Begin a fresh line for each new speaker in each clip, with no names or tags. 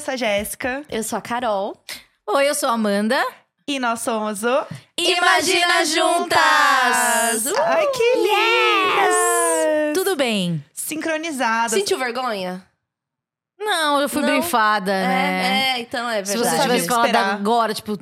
eu sou a Jéssica.
Eu sou a Carol.
Oi, eu sou a Amanda.
E nós somos o
Imagina Juntas! Uh,
Ai, que lindas!
Tudo bem?
Sincronizadas.
Sentiu vergonha?
Não, eu fui
Não?
brifada, né?
É, é, então é
Se
verdade.
você tivesse falado agora, tipo,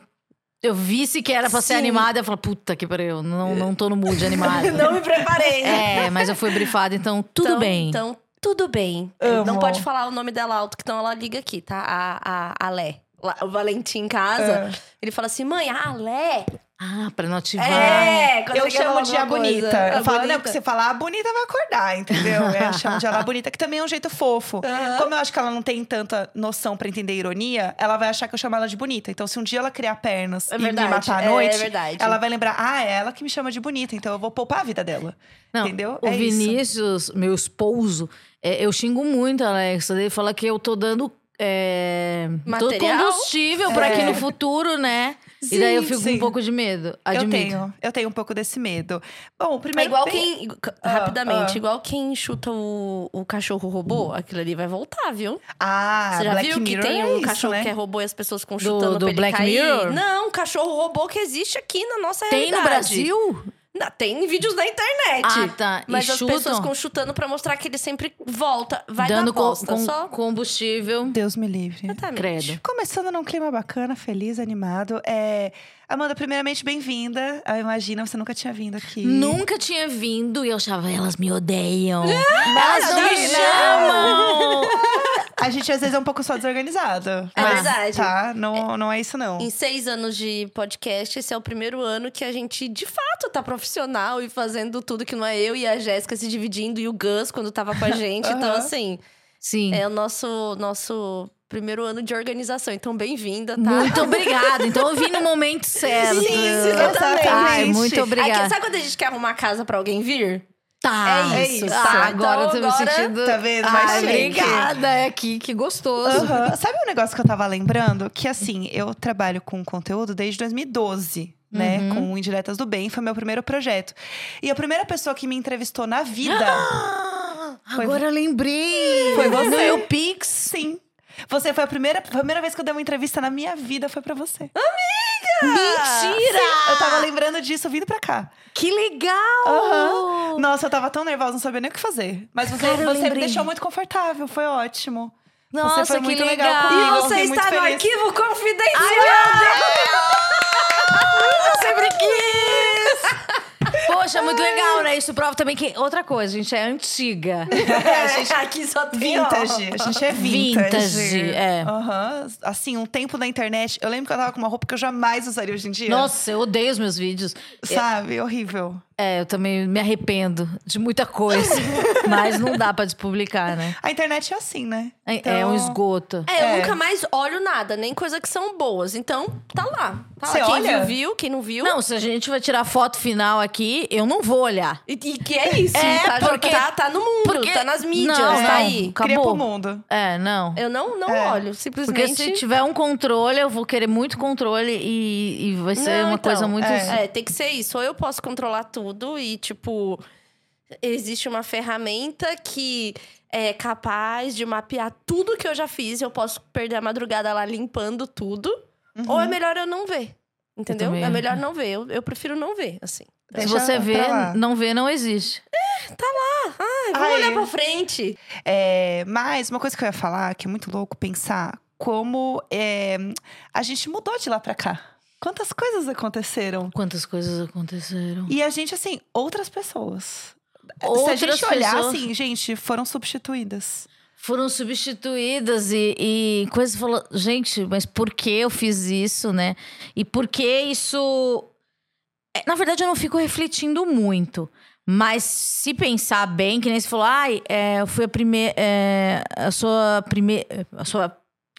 eu visse que era pra ser
Sim.
animada, eu falei, puta que pariu, não, não tô no mood animada.
Não me preparei, né?
É, mas eu fui brifada, então tudo
Então-
bem.
Então, tudo bem.
Amo.
Não pode falar o nome dela alto, que então ela liga aqui, tá? A, a, a Lé. O Valentim em casa, ele fala assim: mãe, a Lé.
Ah, pra não ativar.
É, quando
Eu chamo de a
coisa.
bonita.
A
Eu falo, não,
bonita.
porque você falar a bonita vai acordar, entendeu? Eu chamo de ela bonita, que também é um jeito fofo.
Aham.
Como eu acho que ela não tem tanta noção pra entender ironia, ela vai achar que eu chamo ela de bonita. Então, se um dia ela criar pernas
É
e
verdade,
me matar à
é
noite,
verdade.
ela vai lembrar, ah, é ela que me chama de bonita, então eu vou poupar a vida dela.
Não,
Entendeu?
O
É isso.
Vinícius, meu esposo, é, eu xingo muito a Alexa. Ele fala que eu tô dando. É,
Material?
combustível pra que no futuro, né? E daí eu
Sim,
fico com
sim.
um pouco de medo. Admito.
Eu tenho, eu tenho um pouco desse medo. Bom, o
É
primeiro
igual
bem-
quem.
Ah,
rapidamente,
ah.
igual quem chuta o, o cachorro robô, aquilo ali vai voltar, viu?
Ah,
Você já
Black
viu
Mirror
que tem
é
um
isso,
cachorro
né?
que é robô e as pessoas ficam
Do-
chutando
do
pra ele
Black
cair?
Mirror?
Não, um cachorro robô que existe aqui na nossa
Tem no
realidade.
Brasil?
Não, tem vídeos na internet.
Ah, tá. E
Mas as
chutam?
pessoas ficam chutando pra mostrar que ele sempre volta. Vai
Dando co-
bosta,
com-
só.
combustível.
Deus me livre.
Exatamente.
Credo.
Começando num clima bacana, feliz, animado. É... Amanda, primeiramente, bem-vinda. Eu imagino, você nunca tinha vindo aqui.
Nunca tinha vindo e eu achava, elas me odeiam. elas não me chamam.
A gente às vezes é um pouco só desorganizado.
É
mas,
verdade.
Tá, não, não é isso não.
Em seis anos de podcast, esse é o primeiro ano que a gente, de fato, tá profissional e fazendo tudo que não é eu e a Jéssica se dividindo e o Gus quando tava com a gente. Então,
Aham.
assim,
Sim.
é o nosso, nosso primeiro ano de organização. Então, bem-vinda, tá?
Muito obrigada. Então eu vim no momento certo.
Sim, exatamente.
Ai, muito
Aqui,
obrigada.
sabe quando a gente quer arrumar casa pra alguém vir?
Tá.
É isso,
Ah,
tá.
agora eu tô
Então,
me
agora-
sentindo.
Tá vendo? Mais
Ai,
chique.
obrigada. É aqui, que gostoso.
Aham. Sabe um negócio que eu tava lembrando? Que assim, eu trabalho com conteúdo desde 2012. Né,
Uhum.
com o Indiretas do Bem, foi meu primeiro projeto. E a primeira pessoa que me entrevistou na vida
Ah,
Foi-
agora eu lembrei.
Foi você.
No meu Pix.
Sim. Você foi a primeira, a primeira vez que eu dei uma entrevista na minha vida, foi pra você.
Mentira!
Eu tava lembrando disso vindo pra cá.
Que legal!
Aham. Nossa, eu tava tão nervosa, não sabia nem o que fazer. Mas você,
Cara,
você me deixou muito confortável, foi ótimo.
Nossa,
foi
que
muito
legal.
legal comigo.
E você está no arquivo confidencial!
Eu sempre quis! Poxa, muito legal, né? Isso prova também que. Outra coisa, a gente é antiga.
É, aqui só tem ó.
Vintage, a gente é vintage.
Vintage, é.
Aham. Assim, um tempo na internet. Eu lembro que eu tava com uma roupa que eu jamais usaria hoje em dia.
Nossa, eu odeio os meus vídeos.
Sabe? Horrível.
É, eu também me arrependo de muita coisa. mas não dá pra despublicar, né?
A internet é assim, né?
É,
Então,
é um esgoto.
É, eu
É.
nunca mais olho nada, nem coisa que são boas. Então, tá lá. Tá
Você
lá. Quem
olha?
viu, viu. Quem não viu.
Não, se a gente vai tirar foto final aqui, eu não vou olhar.
E, e que é isso.
É,
tá,
porque-
tá, tá no mundo,
porque-
tá nas mídias,
Não,
tá
não.
aí.
Cria
Acabou.
pro mundo.
É, não.
Eu não, não
É.
olho,
Porque
simplesmente.
se tiver um controle, eu vou querer muito controle e, e vai ser
Não,
uma
então,
coisa muito.
é.
É, tem que ser isso. Ou eu posso controlar tudo e, tipo, existe uma ferramenta que é capaz de mapear tudo que eu já fiz. Eu posso perder a madrugada lá limpando tudo. Ou é melhor eu não ver. Entendeu?
também
É melhor não ver. Eu, eu prefiro não ver, assim.
Se você vê,
lá.
não vê, não existe.
Ai, vamos
Ai.
olhar pra frente.
É, mas uma coisa que eu ia falar, que é muito louco pensar como é, a gente mudou de lá pra cá. Quantas coisas aconteceram?
Quantas coisas aconteceram.
E a gente, assim, outras pessoas. Se a
Outras
gente olhar,
pessoas-
assim, gente, foram substituídas.
Foram substituídas e, e coisas falou, gente, mas por que eu fiz isso, né? E por que isso. É, Na verdade, eu não fico refletindo muito. Mas se pensar bem, que nem você falou, ai, é, eu fui a primeira. a sua primeira. A sua.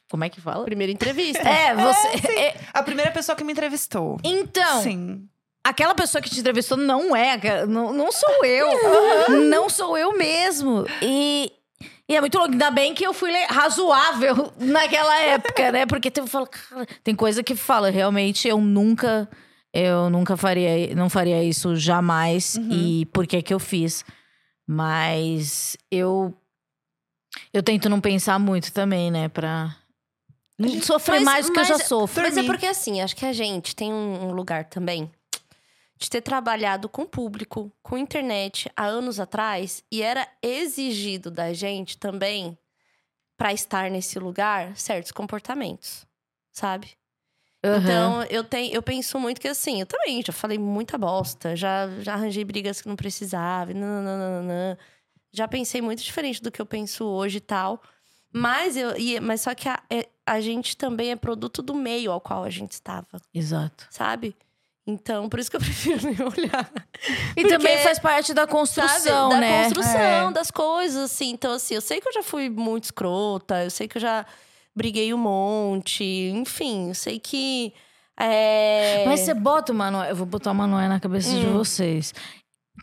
Como é que fala?
Primeira entrevista.
É, você. é,
A primeira pessoa que me entrevistou.
então,
Sim.
aquela pessoa que te entrevistou não é, não, não sou eu. não sou eu mesmo. E, e é muito louco. Ainda bem que eu fui razoável naquela época, né? Porque tem, fala, cara, tem coisa que fala, realmente eu nunca. Eu nunca faria, não faria isso jamais. E por que que eu fiz? Mas eu. Eu tento não pensar muito também, né? Pra, sofrer
Mas-
mais do que eu já
mas-
sofro.
Mas é porque assim, acho que a gente tem um, um lugar também de ter trabalhado com público, com internet há anos atrás e era exigido da gente também para estar nesse lugar certos comportamentos, sabe?
Aham.
Então, eu tenho, eu penso muito que assim, eu também já falei muita bosta, já, já arranjei brigas que não precisava, nananana. já pensei muito diferente do que eu penso hoje e tal. Mas, eu, e- mas só que a, é- a gente também é produto do meio ao qual a gente estava,
Exato.
sabe? Então, por isso que eu prefiro nem olhar.
E
Porque-
também faz parte da construção,
sabe? Da
né?
construção
É.
das coisas, assim. Então, assim, eu sei que eu já fui muito escrota, eu sei que eu já briguei um monte, enfim, eu sei que. É...
Mas você bota o Manoel, eu vou botar o Manoel na cabeça de
Hum.
vocês.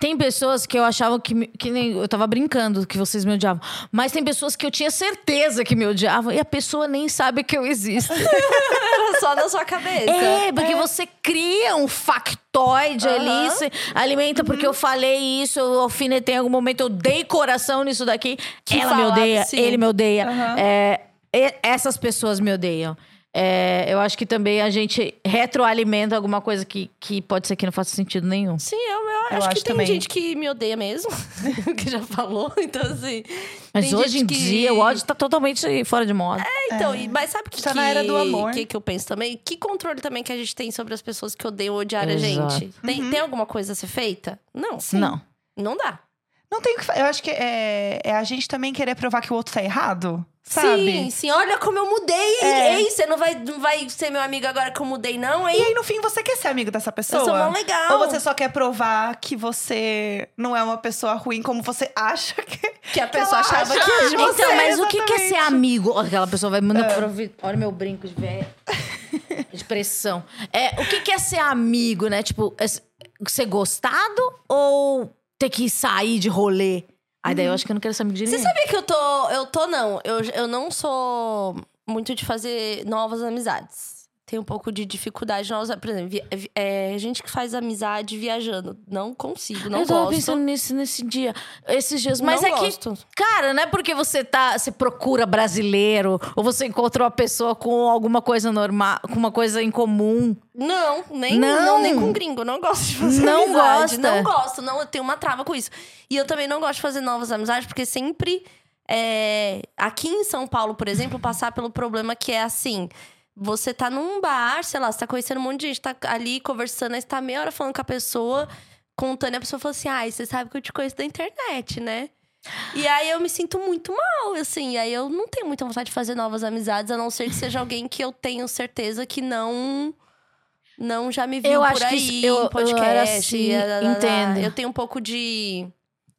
Tem pessoas que eu achava que, que nem. Eu tava brincando que vocês me odiavam. Mas tem pessoas que eu tinha certeza que me odiavam e a pessoa nem sabe que eu existo.
Era só na sua cabeça.
É, porque você cria um factoide ali,
Aham.
você alimenta porque eu falei isso, eu alfinetei em algum momento, eu dei coração nisso daqui.
Que
Ela me odeia,
sim.
ele me odeia.
Aham.
É, essas pessoas me odeiam. É, eu acho que também a gente retroalimenta alguma coisa que, que pode ser que não faça sentido nenhum.
Sim, eu, eu,
Eu
acho que tem
também.
gente que me odeia mesmo, que já falou. Então, assim.
Mas hoje em
que-
dia o ódio tá totalmente fora de moda.
É, então, e- mas sabe o que,
Tá
que,
na era do amor.
que, que eu penso também? Que controle também que a gente tem sobre as pessoas que odeiam ou odiar a
Exato.
gente? Tem, tem alguma coisa a ser feita? Não.
Não.
Não dá.
Não tem o que Eu acho que é, é a gente também querer provar que o outro tá errado. Sabe?
Sim, sim. Olha como eu mudei.
É.
Ei, você não vai, não vai ser meu amigo agora que eu mudei, não,
E aí, no fim, você quer ser amigo dessa pessoa?
Eu sou mó legal.
Ou você só quer provar que você não é uma pessoa ruim como você acha que.
Que a pessoa
ela
achava
acha
que
de
de
você,
Então, mas o que, que é ser
exatamente.
amigo? Aquela pessoa vai mandar ouvir. Olha meu brinco de velho. de pressão. É, o que, que é ser amigo, né? Tipo, é ser gostado ou ter que sair de rolê? Aí daí eu acho que eu não quero ser amigo de
Você
ninguém.
sabia que eu tô. Eu tô, não. Eu, eu não sou muito de fazer novas amizades. Tenho um pouco de dificuldade. Novas, por exemplo, é, gente que faz amizade viajando. Não consigo, não
eu tava
gosto.
pensando nisso nesse dia, esses dias. Mas
não
é
gosto.
que, cara, não é porque você tá, você procura brasileiro ou você encontrou uma pessoa com alguma coisa normal, com uma coisa em comum.
Não, nem,
Não.
não. nem com gringo. Não gosto de fazer
Não
amizade.
gosta?
Não gosto, não. Eu tenho uma trava com isso. E eu também não gosto de fazer novas amizades, porque sempre. é, aqui em São Paulo, por exemplo, passar pelo problema que é assim. Você tá num bar, sei lá, você tá conhecendo um monte de gente, tá ali conversando, aí você tá meia hora falando com a pessoa, contando, e a pessoa fala assim: ai, você sabe que eu te conheço da internet, né? E aí eu me sinto muito mal, assim. E aí eu não tenho muita vontade de fazer novas amizades, a não ser que seja alguém que eu tenho certeza que não. Não já me viu
Eu
por aí,
isso- eu-
em
eu
podcast.
era assim, entendo.
Eu tenho um pouco de.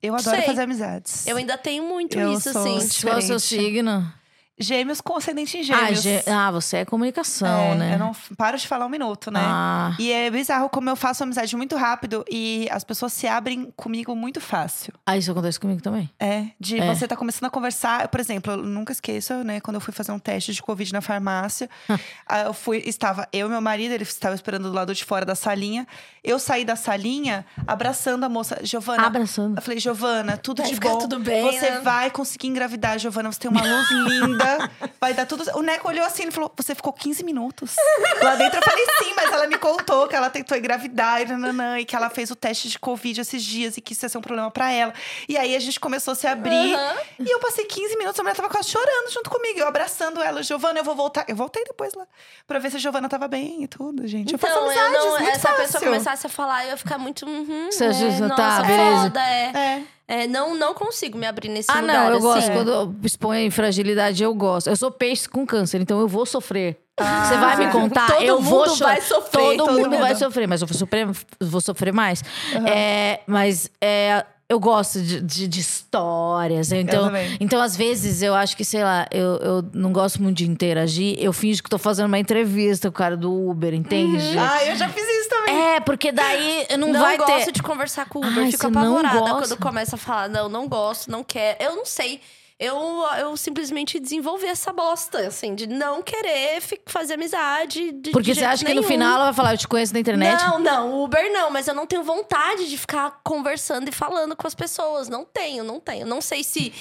Eu adoro
Sei.
fazer amizades.
Eu ainda tenho muito
Eu
isso,
sou
assim.
assim.
Qual é o seu
Diferente.
signo?
Gêmeos com ascendente em
Ah,
gêmeos.
gê- ah, você é comunicação,
É,
né?
Eu não paro de falar um minuto, né?
Ah,
E é bizarro como eu faço amizade muito rápido e as pessoas se abrem comigo muito fácil.
ah, isso acontece comigo também.
É, de
É.
você tá começando a conversar. Por exemplo, eu nunca esqueço, né? Quando eu fui fazer um teste de Covid na farmácia, ah, eu fui, estava eu e meu marido, ele estava esperando do lado de fora da salinha. Eu saí da salinha abraçando a moça. Giovana.
Abraçando.
Eu falei, Giovana, tudo
Vai
de
ficar
bom.
tudo bem,
Você
né?
vai conseguir engravidar, Giovana. Você tem uma luz linda. Vai dar tudo. O Neco olhou assim e falou: Você ficou 15 minutos. Lá dentro eu falei sim, mas ela me contou que ela tentou engravidar e, nananã, e que ela fez o teste de Covid esses dias e que isso ia ser um problema pra ela. E aí a gente começou a se abrir.
Aham.
E eu passei 15 minutos, a mulher tava quase chorando junto comigo. Eu abraçando ela, Giovana, eu vou voltar. Eu voltei depois lá pra ver se a Giovana tava bem e tudo, gente. Eu faço
Então, eu
amizades,
não,
muito
essa
fácil.
pessoa começasse a falar, eu ia ficar muito. Uhum,
Você
é,
já-
nossa,
tá, beleza.
foda, é.
É.
É, não, não consigo me abrir nesse
Ah,
lugar.
não, eu gosto.
assim.
Quando eu exponho em fragilidade, eu gosto. Eu sou peixe com câncer, então eu vou sofrer. Você vai me contar,
Todo
eu vou
mundo
chorar.
vai sofrer,
Todo,
todo
mundo,
mundo.
vai sofrer, mas eu vou sofrer, vou sofrer mais. É, mas é, eu gosto de, de- de histórias. Então,
também.
então, às vezes, eu acho que, sei lá, eu, eu não gosto muito de interagir. Eu finjo que tô fazendo uma entrevista com o cara do Uber, entende?
Ah, eu já fiz isso também.
É, porque daí não,
Não
vai
gosto
ter.
de conversar com o Uber.
Ai,
Fico
não
apavorada quando começa a falar, não, não gosto, não quero. Eu não sei. Eu, eu simplesmente desenvolvi essa bosta, assim, de não querer fazer amizade. De,
Porque
de
você acha que no
nenhum.
final ela vai falar, eu te conheço na internet?
Não, não, Uber não, mas eu não tenho vontade de ficar conversando e falando com as pessoas. Não tenho, não tenho. Não sei se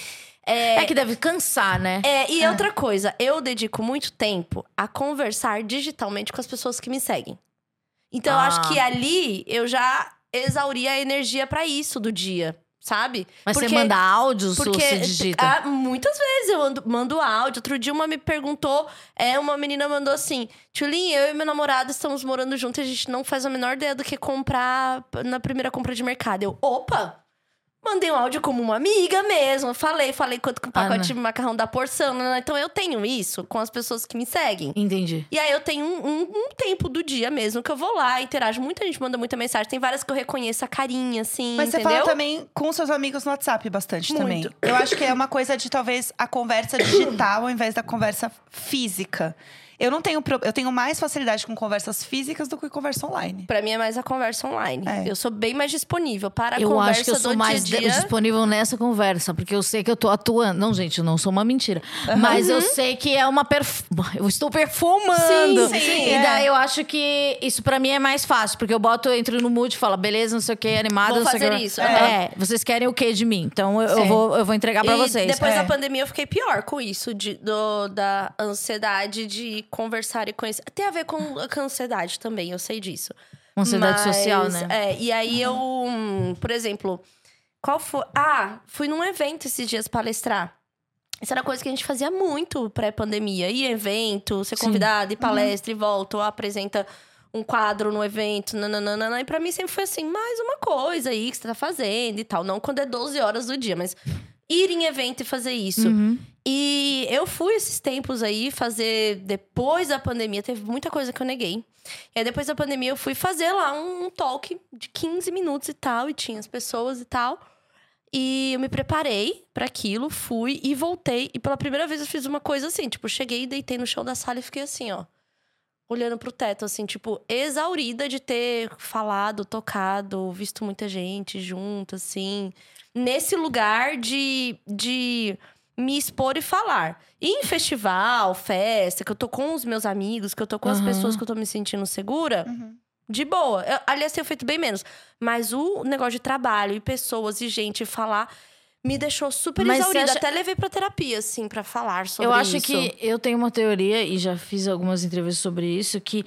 É, que deve cansar, né?
É, e outra coisa, eu dedico muito tempo a conversar digitalmente com as pessoas que me seguem. Então, eu
Ah.
acho que ali eu já exauri a energia pra isso do dia, sabe?
Mas
Porque-
você manda áudios ou
Porque
você digita?
ah, muitas vezes eu ando- mando áudio. Outro dia uma me perguntou, é, uma menina mandou assim: Tulin, eu e meu namorado estamos morando juntos e a gente não faz a menor ideia do que comprar na primeira compra de mercado. Eu, opa! Mandei um áudio como uma amiga mesmo. Falei, falei quanto que o
Ah,
pacote de macarrão da porção. né, né. Então eu tenho isso com as pessoas que me seguem.
Entendi.
E aí eu tenho um, um- um tempo do dia mesmo que eu vou lá, interajo. Muita gente manda muita mensagem. Tem várias que eu reconheço a carinha, assim,
Mas você
entendeu?
fala também com seus amigos no WhatsApp bastante também.
Muito.
Eu acho que é uma coisa de talvez a conversa digital ao invés da conversa física. Eu não tenho pro- eu tenho mais facilidade com conversas físicas do que conversa online.
Pra mim é mais a conversa online.
É.
Eu sou bem mais disponível para a
Eu
conversa
acho que eu sou mais
dia dia.
disponível nessa conversa, porque eu sei que eu tô atuando. Não, gente, eu não sou uma mentira. Mas eu sei que é uma perf... Eu estou perfumando.
Sim,
sim,
E
é.
daí eu acho que isso pra mim é mais fácil, porque eu boto, eu entro no mood e falo, beleza, não sei o que, animada,
Vou
não sei o
fazer
que.
isso,
É, vocês querem o que de mim? Então eu, eu vou, eu vou entregar pra
e
vocês.
depois
É.
da pandemia eu fiquei pior com isso, de, do- da ansiedade de conversar e conhecer. Tem a ver com, com a ansiedade também, eu sei disso.
Uma ansiedade
Mas,
social, né?
É, e aí eu, por exemplo, qual foi. Ah, fui num evento esses dias palestrar. Isso era coisa que a gente fazia muito pré-pandemia. Em evento, ser convidado, ir palestra e volta, ou apresenta um quadro no evento, nananana. E pra mim sempre foi assim, mais uma coisa aí que você tá fazendo e tal. Não quando é 12 horas do dia, mas ir em evento e fazer isso.
Uhum.
E eu fui esses tempos aí fazer depois da pandemia, teve muita coisa que eu neguei. E aí depois da pandemia eu fui fazer lá um, um talk de 15 minutos e tal, e tinha as pessoas e tal. E eu me preparei pra aquilo, fui e voltei. E pela primeira vez eu fiz uma coisa assim, tipo, cheguei, deitei no chão da sala e fiquei assim, ó. Olhando pro teto, assim, tipo, exaurida de ter falado, tocado, visto muita gente junto, assim. Nesse lugar de, de me expor e falar. E em festival, festa, que eu tô com os meus amigos, que eu tô com as
Aham.
pessoas que eu tô me sentindo segura, de boa. Eu, aliás, tenho feito bem menos. Mas o negócio de trabalho e pessoas e gente falar me deixou super
Mas
exaurida.
acha-
Até levei pra terapia, assim, pra falar sobre
Eu acho
isso.
que eu tenho uma teoria, e já fiz algumas entrevistas sobre isso, que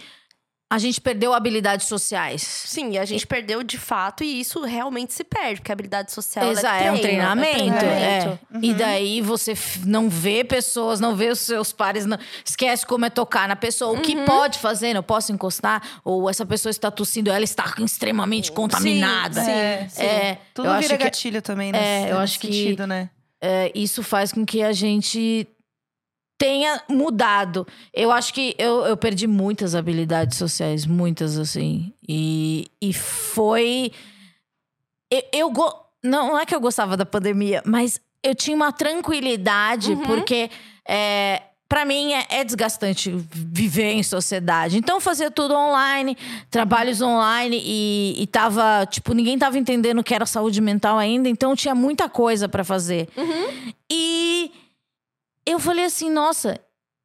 a gente perdeu habilidades sociais.
Sim, a gente perdeu de fato e isso realmente se perde, porque a habilidade social é,
é um
treino,
treinamento.
treinamento.
é. E daí você não vê pessoas, não vê os seus pares, não- esquece como é tocar na pessoa. O que
Uhum.
pode fazer? Não posso encostar? Ou essa pessoa está tossindo, ela está extremamente contaminada.
Sim,
É,
sim.
É,
Tudo
eu
vira
acho que
gatilho também, né?
é, eu
nesse
acho que-
sentido, né?
é, isso faz com que a gente tenha mudado. Eu acho que eu, eu perdi muitas habilidades sociais, muitas assim. E, e foi. Eu, eu go- não, não é que eu gostava da pandemia, mas eu tinha uma tranquilidade,
Uhum.
porque. É, Pra mim é, é desgastante viver em sociedade. Então fazia tudo online, trabalhos online e, e tava, tipo, ninguém tava entendendo o que era saúde mental ainda, então tinha muita coisa pra fazer. E eu falei assim, nossa,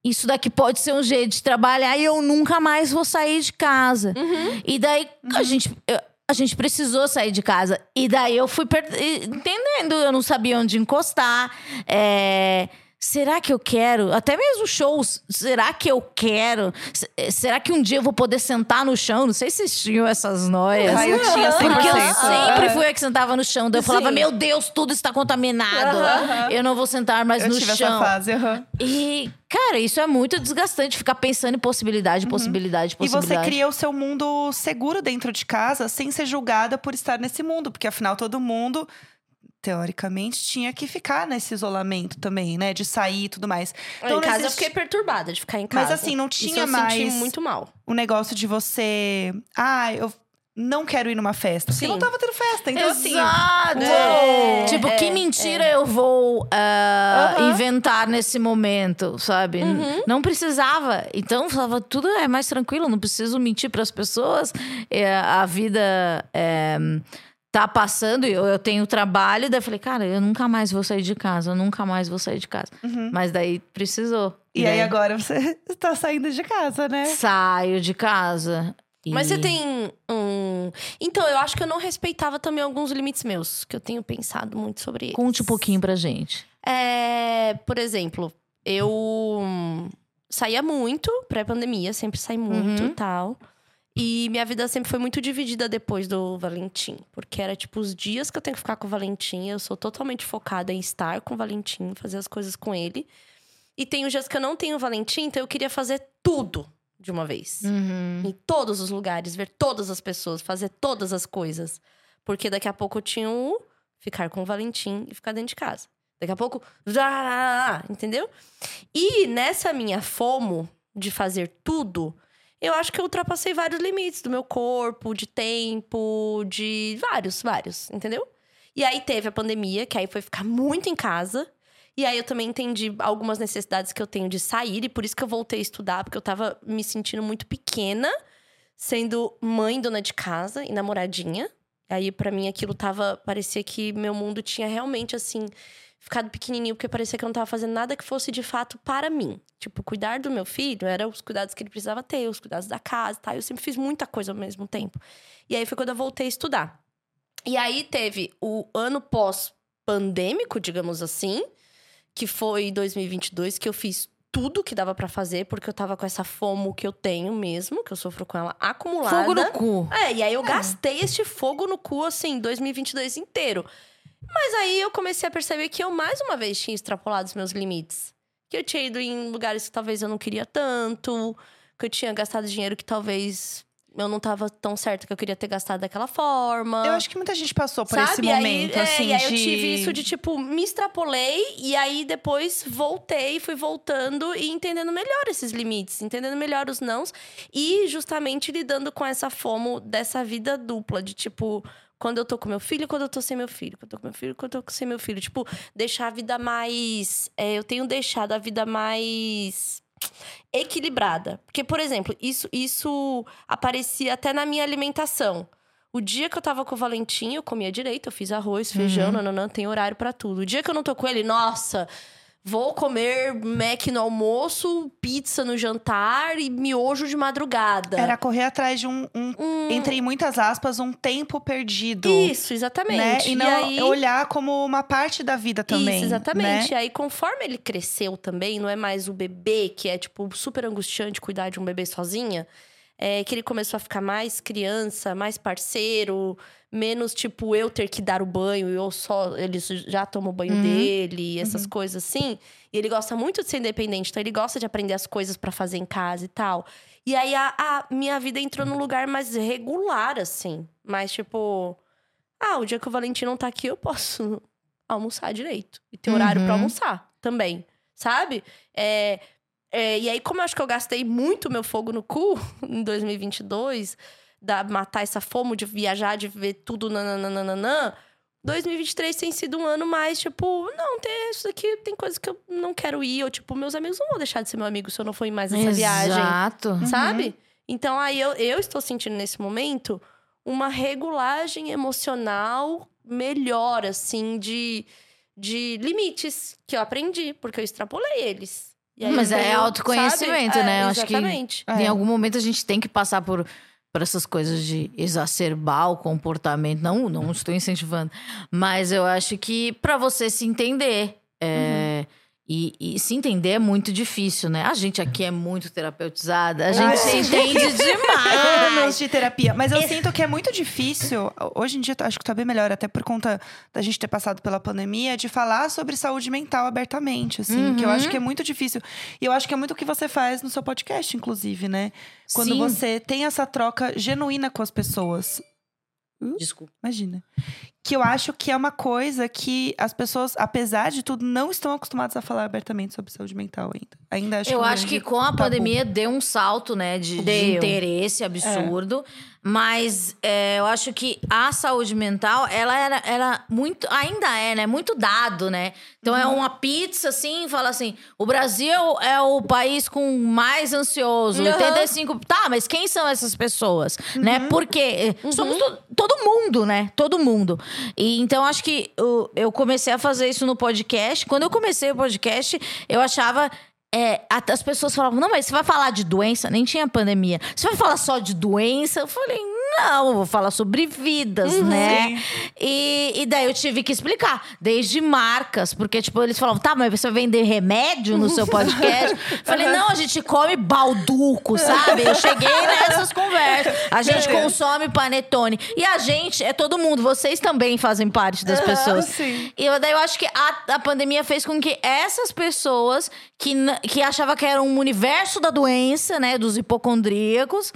isso daqui pode ser um jeito de trabalhar e eu nunca mais vou sair de casa.
Uhum.
E daí a gente. eu- a gente precisou sair de casa. E daí eu fui per- entendendo, eu não sabia onde encostar. É, Será que eu quero? Até mesmo shows. Será que eu quero? Eh, Será que um dia eu vou poder sentar no chão? Não sei se vocês tinham essas noias.
Ah, eu tinha 100%.
Porque eu sempre fui a que sentava no chão. Daí eu falava,
Sim.
meu Deus, tudo está contaminado.
Aham.
Eu não vou sentar mais
Eu
no
tive
chão.
essa fase, aham.
E, cara, isso é muito desgastante. Ficar pensando em possibilidade, possibilidade,
Uhum. E
possibilidade.
você cria o seu mundo seguro dentro de casa, sem ser julgada por estar nesse mundo. Porque afinal, todo mundo, teoricamente, tinha que ficar nesse isolamento também, né? De sair e tudo mais.
em
não
casa eu
existe
fiquei perturbada de ficar em
Mas
casa.
assim, não
Isso
tinha
eu
mais-
senti muito mal.
o negócio de você. Ah, eu não quero ir numa festa. Porque
Sim.
não tava tendo festa. Então, assim.
Exato!
É,
tipo,
é,
que mentira eu vou ah,
Aham.
inventar nesse momento, sabe?
Uhum.
Não precisava. Então, falava, tudo é mais tranquilo, não preciso mentir para as pessoas. É, a vida é, tá passando, eu, eu tenho trabalho. Daí eu falei, cara, eu nunca mais vou sair de casa, eu nunca mais vou sair de casa.
Uhum.
Mas daí precisou.
E aí
daí
agora você tá saindo de casa, né?
Saio de casa.
Mas
e-
você tem um. Então, eu acho que eu não respeitava também alguns limites meus, que eu tenho pensado muito sobre eles.
Conte um pouquinho pra gente.
É, por exemplo, eu saía muito pré-pandemia, sempre saí muito e
Uhum.
tal. E minha vida sempre foi muito dividida depois do Valentim. Porque era tipo os dias que eu tenho que ficar com o Valentim, eu sou totalmente focada em estar com o Valentim, fazer as coisas com ele. E tem os dias que eu não tenho o Valentim, então eu queria fazer tudo de uma vez
Uhum.
em todos os lugares, ver todas as pessoas, fazer todas as coisas. Porque daqui a pouco eu tinha o ficar com o Valentim e ficar dentro de casa. Daqui a pouco, já, entendeu? E nessa minha fomo de fazer tudo, eu acho que eu ultrapassei vários limites do meu corpo, de tempo, de vários, vários, entendeu? E aí teve a pandemia, que aí foi ficar muito em casa. E aí eu também entendi algumas necessidades que eu tenho de sair, e por isso que eu voltei a estudar, porque eu tava me sentindo muito pequena, sendo mãe, dona de casa e namoradinha. Aí pra mim aquilo tava. Parecia que meu mundo tinha realmente assim. Ficado pequenininho, porque parecia que eu não tava fazendo nada que fosse de fato para mim. Tipo, cuidar do meu filho era os cuidados que ele precisava ter, os cuidados da casa e tal. Eu sempre fiz muita coisa ao mesmo tempo. E aí foi quando eu voltei a estudar. E aí teve o ano pós-pandêmico, digamos assim, que foi 2022, que eu fiz tudo que dava pra fazer, porque eu tava com essa fomo que eu tenho mesmo, que eu sofro com ela acumulada.
Fogo no cu.
É, e aí eu gastei este fogo no cu, assim, 2022 inteiro. Mas aí eu comecei a perceber que eu, mais uma vez, tinha extrapolado os meus limites. Que eu tinha ido em lugares que talvez eu não queria tanto, que eu tinha gastado dinheiro que talvez eu não tava tão certo que eu queria ter gastado daquela forma.
Eu acho que muita gente passou por
Sabe?
esse
E aí,
momento,
é,
assim,
e aí
de...
eu tive isso de, tipo, me extrapolei e aí depois voltei, fui voltando e entendendo melhor esses limites, entendendo melhor os nãos e justamente lidando com essa fomo dessa vida dupla, de tipo. Quando eu tô com meu filho, quando eu tô sem meu filho. Quando eu tô com meu filho, quando eu tô sem meu filho. Tipo, deixar a vida mais. é, eu tenho deixado a vida mais equilibrada. Porque, por exemplo, isso, isso aparecia até na minha alimentação. O dia que eu tava com o Valentim, eu comia direito, eu fiz arroz, feijão, nananã, tem horário pra tudo. O dia que eu não tô com ele, nossa, vou comer Mac no almoço, pizza no jantar e miojo de madrugada.
Era correr atrás de um, um-
Hum,
entre muitas aspas, um tempo perdido.
Isso, exatamente.
Né? E não
aí...
olhar como uma parte da vida também.
Isso, exatamente.
né?
E aí, conforme ele cresceu também, não é mais o bebê, que é, tipo, super angustiante cuidar de um bebê sozinha. É que ele começou a ficar mais criança, mais parceiro, menos, tipo, eu ter que dar o banho, eu só. Ele já toma o banho
Uhum.
dele, essas coisas assim. E ele gosta muito de ser independente, então ele gosta de aprender as coisas pra fazer em casa e tal. E aí a, a minha vida entrou num lugar mais regular, assim. Mais tipo. Ah, o dia que o Valentim não tá aqui, eu posso almoçar direito. E ter horário
Uhum.
pra almoçar também. Sabe? É, é, e aí, como eu acho que eu gastei muito meu fogo no cu em 2022, da matar essa fome de viajar, de ver tudo nananana, 2023 tem sido um ano mais, tipo, não, tem isso aqui, tem coisas que eu não quero ir. Ou, tipo, meus amigos não vão deixar de ser meu amigo se eu não for ir mais nessa viagem
Exato.
sabe? Então aí eu, eu estou sentindo nesse momento uma regulagem emocional melhor, assim, de, de limites que eu aprendi, porque eu extrapolei eles. E aí
Mas
eu
é autoconhecimento,
sabe?
né?
É,
Eu acho que-
exatamente.
É.
Em algum momento a gente tem que passar por, por essas coisas de exacerbar o comportamento. Não, não estou incentivando. Mas eu acho que para você se entender. é, e, e se entender é muito difícil, né? A gente aqui é muito terapeutizada. A gente
Ai,
se entende
Anos
demais.
de terapia. Mas eu sinto que é muito difícil. Hoje em dia, acho que tá bem melhor, até por conta da gente ter passado pela pandemia, de falar sobre saúde mental abertamente, assim. Que eu
Uhum.
acho que é muito difícil. E eu acho que é muito o que você faz no seu podcast, inclusive, né? Quando
Sim.
você tem essa troca genuína com as pessoas.
Desculpa.
Imagina. Que eu acho que é uma coisa que as pessoas, apesar de tudo, não estão acostumadas a falar abertamente sobre saúde mental ainda. Ainda acho
Eu
um
acho que com a
tabu.
pandemia deu um salto, né, de, de interesse absurdo. Mas é, eu acho que a saúde mental, ela era, era muito. Ainda é, né? Muito dado, né? Então é uma pizza, assim, fala assim: o Brasil é o país com mais ansioso.
Uhum.
85. Tá, mas quem são essas pessoas? Né? Porque somos to- todo mundo, né? Todo mundo. E então acho que eu, eu comecei a fazer isso no podcast. Quando eu comecei o podcast, eu achava. é, as pessoas falavam, não, mas você vai falar de doença? Nem tinha pandemia. Você vai falar só de doença? Eu falei, não, eu vou falar sobre vidas,
Uhum.
né? E, e daí eu tive que explicar, desde marcas, porque, tipo, eles falavam, tá, mas você vai vender remédio no seu podcast? Falei, não, a gente come balduco, sabe? Eu cheguei nessas conversas. A gente consome panetone. E a gente, é todo mundo, vocês também fazem parte das pessoas.
sim.
E daí eu acho que a, a pandemia fez com que essas pessoas que, que achavam que era um universo da doença, né, dos hipocondríacos,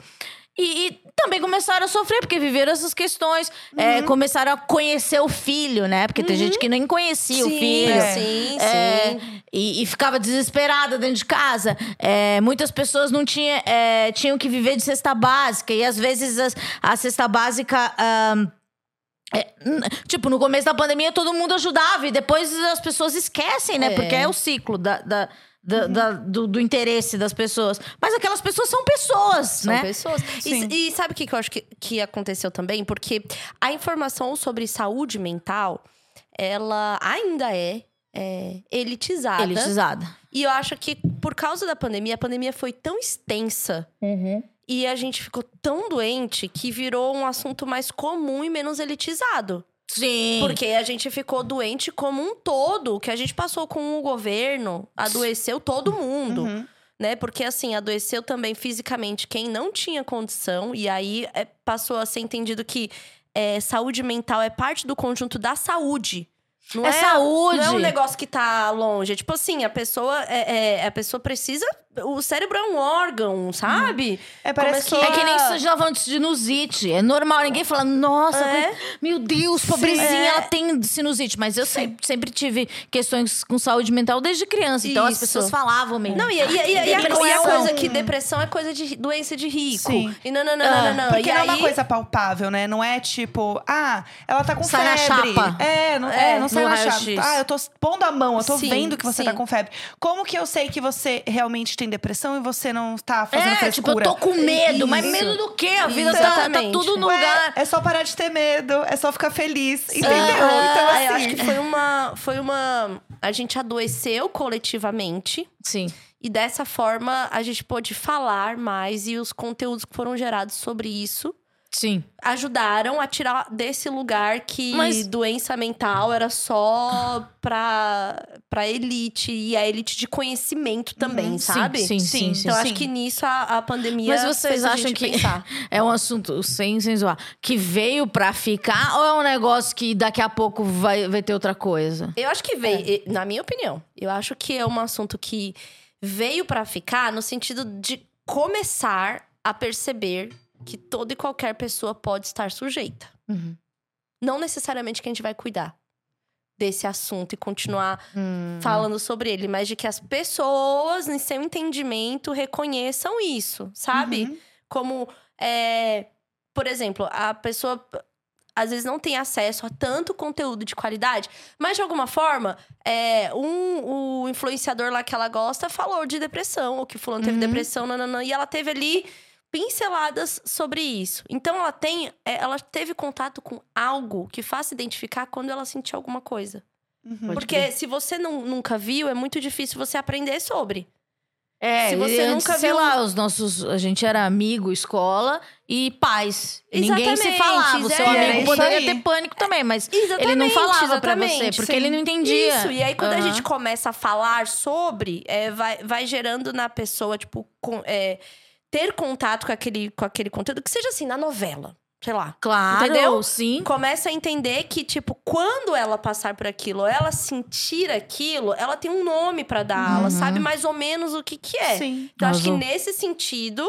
e, e também começaram a sofrer, porque viveram essas questões.
Uhum.
É, começaram a conhecer o filho, né? Porque tem gente que nem conhecia o
Sim,
filho.
É.
sim,
É,
sim.
e, e ficava desesperada dentro de casa. É, muitas pessoas não tinha, é, tinham que viver de cesta básica. E às vezes as- a cesta básica. ahn, é, tipo, no começo da pandemia todo mundo ajudava e depois as pessoas esquecem, né?
É.
Porque é o ciclo da, da- da- da- do, do interesse das pessoas. Mas aquelas pessoas são pessoas,
São
né?
pessoas.
Sim.
E, e sabe o que, que eu acho que, que aconteceu também? Porque a informação sobre saúde mental, ela ainda é, é, elitizada.
Elitizada.
E eu acho que por causa da pandemia, a pandemia foi tão extensa e a gente ficou tão doente que virou um assunto mais comum e menos elitizado.
Sim.
Porque a gente ficou doente como um todo. O que a gente passou com o governo, adoeceu todo mundo.
Uhum.
Né? Porque, assim, adoeceu também fisicamente quem não tinha condição. E aí é, passou a ser entendido que é, saúde mental é parte do conjunto da saúde. Não
É saúde.
Não é um negócio que tá longe. É tipo assim, a pessoa, é, é- a pessoa precisa. O cérebro é um órgão, sabe?
É, parece
Começou
que.
É que nem
Ah.
se a falando de sinusite. É normal, ninguém fala, nossa,
É.
meu Deus, pobrezinha,
É.
ela tem sinusite. Mas eu sempre, sempre tive questões com saúde mental desde criança. Então as
Isso.
pessoas falavam mesmo.
Não, e, e- e- e a, e coisa que depressão é coisa de doença de rico.
Sim.
E não, não, não, não, não, não.
Porque
e
não é
aí,
uma coisa palpável, né? Não é tipo, ah, ela tá com
Sai na
febre.
chapa.
É, não, é,
É,
não sai na chapa. Ah, eu tô pondo a mão, eu tô
Sim,
vendo que você
sim.
tá com febre. Como que eu sei que você realmente tem depressão e você não tá fazendo
É, tipo, eu
frescura?
tô com medo. Mas
Isso.
medo do quê? A vida tá, tá tudo no
Ué,
lugar.
é só parar de ter medo, é só ficar feliz, entendeu?
Ah,
então, assim,
eu acho que foi uma, foi uma. A gente adoeceu coletivamente.
Sim.
E dessa forma, a gente pôde falar mais. E os conteúdos que foram gerados sobre isso
Sim.
ajudaram a tirar desse lugar que
Mas-
doença mental era só pra, pra elite. E a elite de conhecimento também,
Sim,
sabe?
Sim, sim, sim.
Sim,
Então,
sim.
acho que nisso a, a pandemia.
Mas vocês acham que
pensar.
é um assunto, sem, sem zoar, que veio pra ficar ou é um negócio que daqui a pouco vai, vai ter outra coisa?
Eu acho que veio, e- na minha opinião, eu acho que é um assunto que veio pra ficar no sentido de começar a perceber que toda e qualquer pessoa pode estar sujeita.
Uhum.
Não necessariamente que a gente vai cuidar desse assunto e continuar
Hum.
falando sobre ele, mas de que as pessoas, em seu entendimento, reconheçam isso, sabe?
Uhum.
Como, é, por exemplo, a pessoa às vezes não tem acesso a tanto conteúdo de qualidade, mas de alguma forma, é, um, o influenciador lá que ela gosta falou de depressão, ou que fulano teve
Uhum.
depressão, nananã, e ela teve ali pinceladas sobre isso. Então ela tem, é, ela teve contato com algo que faça identificar quando ela sentir alguma coisa.
Uhum.
Porque se você não, nunca viu, é muito difícil você aprender sobre.
É,
Se você
e antes,
nunca
sei
viu-
lá, os nossos. A gente era amigo, escola e pais. Ninguém se
Exatamente,
falava. O seu
é,
amigo
isso
poderia
aí.
ter pânico também, mas
Exatamente,
ele não falava pra você,
exatamente,
porque
sim.
ele não entendia.
Isso, e aí quando a
Aham.
gente começa a falar sobre, é, vai, vai gerando na pessoa, tipo, com- é, ter contato com aquele, com aquele conteúdo, que seja assim, na novela, sei lá.
Claro,
Entendeu?
sim.
Começa a entender que, tipo, quando ela passar por aquilo, ou ela sentir aquilo, ela tem um nome pra dar, ela
Uhum.
sabe mais ou menos o que que é.
Sim.
Então, acho que nesse sentido,